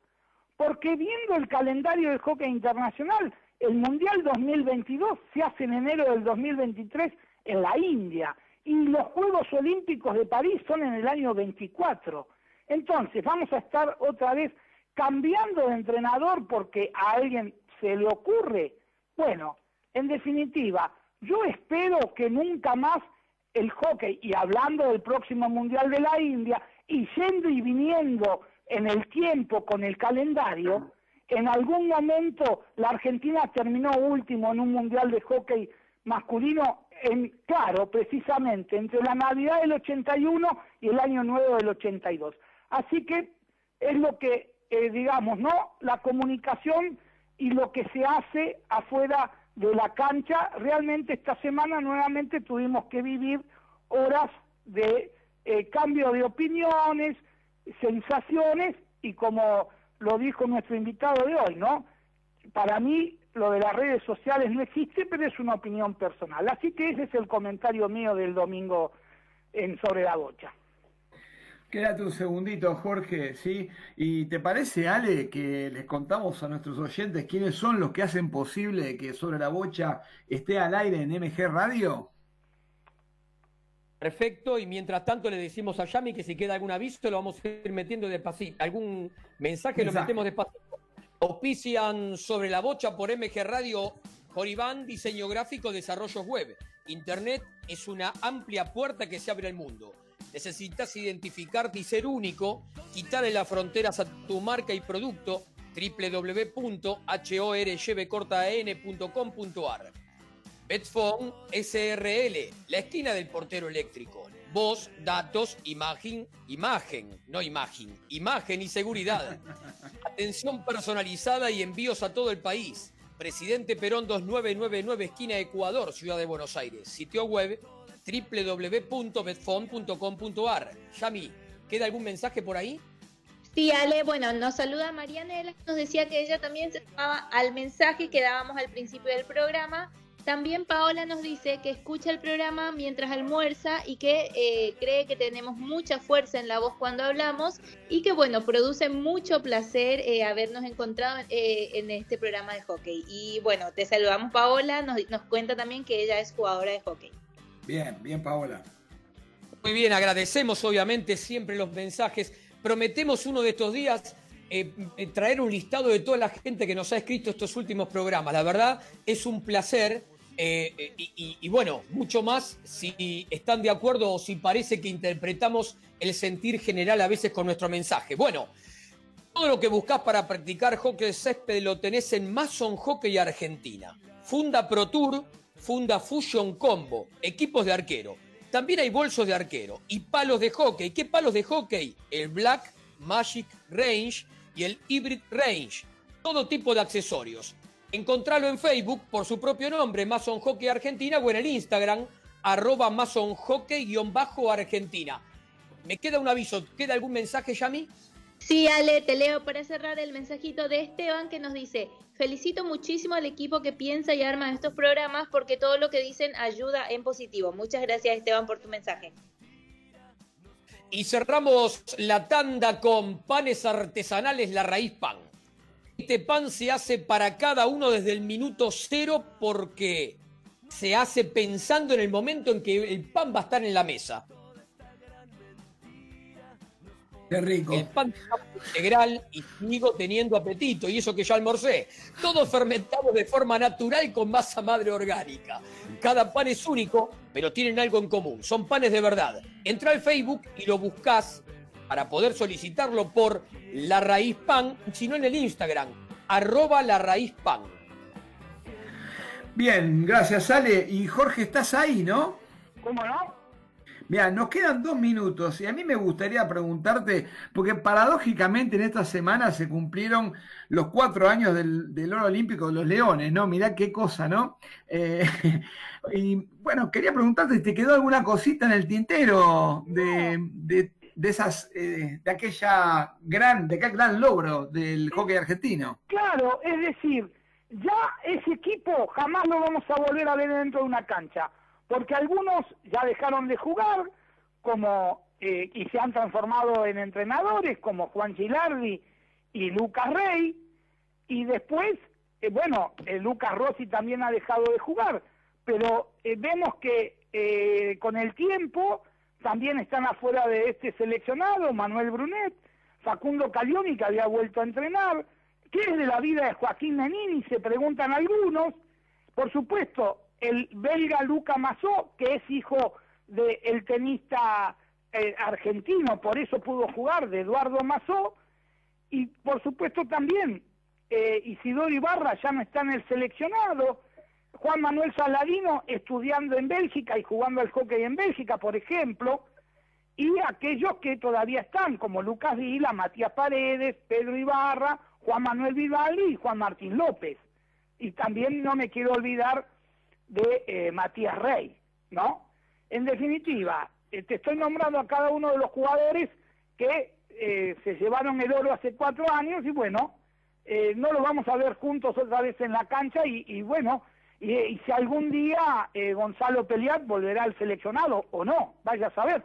Porque viendo el calendario del hockey internacional, el Mundial 2022 se hace en enero del 2023 en la India y los Juegos Olímpicos de París son en el año 24. Entonces, vamos a estar otra vez cambiando de entrenador porque a alguien se le ocurre. Bueno, en definitiva, yo espero que nunca más el hockey, y hablando del próximo Mundial de la India, y yendo y viniendo en el tiempo con el calendario, en algún momento la Argentina terminó último en un Mundial de hockey masculino, en, claro, precisamente entre la Navidad del 81 y el Año Nuevo del 82. Así que es lo que, eh, digamos, ¿no? La comunicación y lo que se hace afuera de la cancha. Realmente esta semana nuevamente tuvimos que vivir horas de eh, cambio de opiniones, sensaciones y como lo dijo nuestro invitado de hoy, ¿no? Para mí lo de las redes sociales no existe, pero es una opinión personal. Así que ese es el comentario mío del domingo en sobre la bocha. Quédate un segundito, Jorge, ¿sí? ¿Y te parece, Ale, que les contamos a nuestros oyentes quiénes son los que hacen posible que Sobre la Bocha esté al aire en MG Radio? Perfecto, y mientras tanto le decimos a Yami que si queda algún aviso lo vamos a ir metiendo despacito. Algún mensaje, lo metemos despacito. Auspician sobre la bocha por MG Radio, Joribán, diseño gráfico, desarrollos web. Internet es una amplia puerta que se abre al mundo. Necesitas identificarte y ser único, quitarle las fronteras a tu marca y producto www.horyvcortan.com.ar Betfone SRL, la esquina del portero eléctrico. Voz, datos, imagen, imagen, no imagen, imagen y seguridad. Atención personalizada y envíos a todo el país. Presidente Perón 2999, esquina Ecuador, Ciudad de Buenos Aires. Sitio web www.betfon.com.ar. Yami, ¿queda algún mensaje por ahí? Sí, Ale, bueno, nos saluda Marianela, nos decía que ella también se sumaba al mensaje que dábamos al principio del programa. También Paola nos dice que escucha el programa mientras almuerza y que eh, cree que tenemos mucha fuerza en la voz cuando hablamos y que, bueno, produce mucho placer eh, habernos encontrado eh, en este programa de hockey. Y bueno, te saludamos Paola, nos, nos cuenta también que ella es jugadora de hockey. Bien, bien, Paola. Muy bien, agradecemos obviamente siempre los mensajes. Prometemos uno de estos días eh, eh, traer un listado de toda la gente que nos ha escrito estos últimos programas. La verdad es un placer eh, y, y, bueno, mucho más si están de acuerdo o si parece que interpretamos el sentir general a veces con nuestro mensaje. Bueno, todo lo que buscas para practicar hockey de césped lo tenés en Mason Hockey Argentina. Funda Pro Tour funda Fusion Combo, equipos de arquero. También hay bolsos de arquero y palos de hockey. ¿Qué palos de hockey? El Black Magic Range y el Hybrid Range. Todo tipo de accesorios. Encontralo en Facebook por su propio nombre, Mason Hockey Argentina, o en el Instagram, arroba Mason Hockey-Argentina. Me queda un aviso. ¿Queda algún mensaje, Yami? Sí, Ale, te leo para cerrar el mensajito de Esteban que nos dice, felicito muchísimo al equipo que piensa y arma estos programas porque todo lo que dicen ayuda en positivo. Muchas gracias Esteban por tu mensaje. Y cerramos la tanda con panes artesanales La Raíz Pan. Este pan se hace para cada uno desde el minuto cero porque se hace pensando en el momento en que el pan va a estar en la mesa. Qué rico. El pan integral y sigo teniendo apetito, y eso que ya almorcé. Todo fermentado de forma natural con masa madre orgánica. Cada pan es único, pero tienen algo en común. Son panes de verdad. Entra al Facebook y lo buscas para poder solicitarlo por La Raíz Pan, sino en el Instagram, arroba La Raíz Pan. Bien, gracias Ale. Y Jorge, estás ahí, ¿no? ¿Cómo no? Mira, nos quedan dos minutos y a mí me gustaría preguntarte, porque paradójicamente en esta semana se cumplieron los cuatro años del, del oro olímpico de los Leones, ¿no? Mirá qué cosa, ¿no? Eh, y bueno, quería preguntarte, ¿te quedó alguna cosita en el tintero de, de, de esas, eh, de aquella gran, de aquel gran logro del hockey argentino? Claro, es decir, ya ese equipo jamás lo vamos a volver a ver dentro de una cancha porque algunos ya dejaron de jugar como eh, y se han transformado en entrenadores como Juan Gilardi y Lucas Rey y después eh, bueno eh, Lucas Rossi también ha dejado de jugar pero eh, vemos que con el tiempo también están afuera de este seleccionado Manuel Brunet Facundo Calioni que había vuelto a entrenar. ¿qué es de la vida de Joaquín Menini? se preguntan algunos. Por supuesto el belga Luca Mazó, que es hijo del tenista eh, argentino, por eso pudo jugar, de Eduardo Mazó, y por supuesto también eh, Isidoro Ibarra ya no está en el seleccionado, Juan Manuel Saladino estudiando en Bélgica y jugando al hockey en Bélgica, por ejemplo, y aquellos que todavía están, como Lucas Vila, Matías Paredes, Pedro Ibarra, Juan Manuel Vivaldi y Juan Martín López. Y también no me quiero olvidar de eh, Matías Rey, ¿no? En definitiva, eh, te estoy nombrando a cada uno de los jugadores que eh, se llevaron el oro hace cuatro años y bueno, eh, no lo vamos a ver juntos otra vez en la cancha y, y bueno, y, y si algún día eh, Gonzalo Peliat volverá al seleccionado o no, vaya a saber.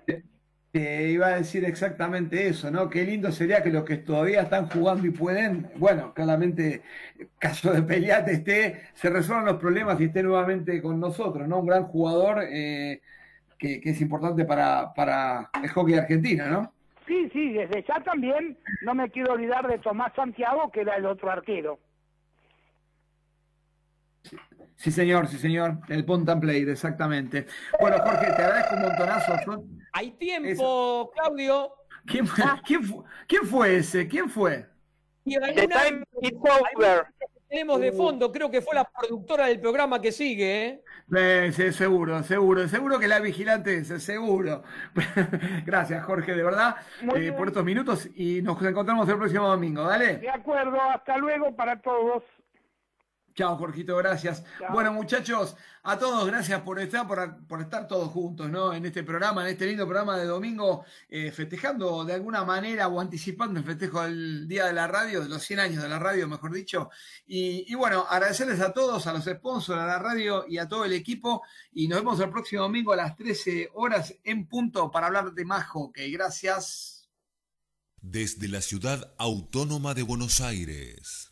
Te iba a decir exactamente eso, ¿no? Qué lindo sería que los que todavía están jugando y pueden, bueno, claramente, caso de Peliat esté, se resuelvan los problemas y esté nuevamente con nosotros, ¿no? Un gran jugador eh, que, que es importante para, para el hockey argentino, ¿no? Sí, sí, desde ya también no me quiero olvidar de Tomás Santiago, que era el otro arquero. Sí, señor, sí, señor. El punt and play, exactamente. Bueno, Jorge, te agradezco un montonazo. Son- Hay tiempo, Claudio. ¿Quién, fue- quién, fue, ¿Quién fue ese? ¿Quién fue? Y alguna- hay una que tenemos de fondo, creo que fue la productora del programa que sigue, ¿eh? Eh, sí, seguro, seguro, seguro que la vigilante es, seguro. Gracias, Jorge, de verdad, eh, por estos minutos y nos encontramos el próximo domingo. Dale. De acuerdo, hasta luego para todos. Chao, Jorgito, gracias. Chao. Bueno, muchachos, a todos, gracias por estar, por, por estar todos juntos, ¿no? En este programa, en este lindo programa de domingo, eh, festejando de alguna manera o anticipando el festejo del Día de la Radio, de los 100 años de la radio, mejor dicho. Y, y bueno, agradecerles a todos, a los sponsors, a la radio y a todo el equipo. Y nos vemos el próximo domingo a las 13 horas en punto para hablar de más hockey. Gracias. Desde la ciudad autónoma de Buenos Aires,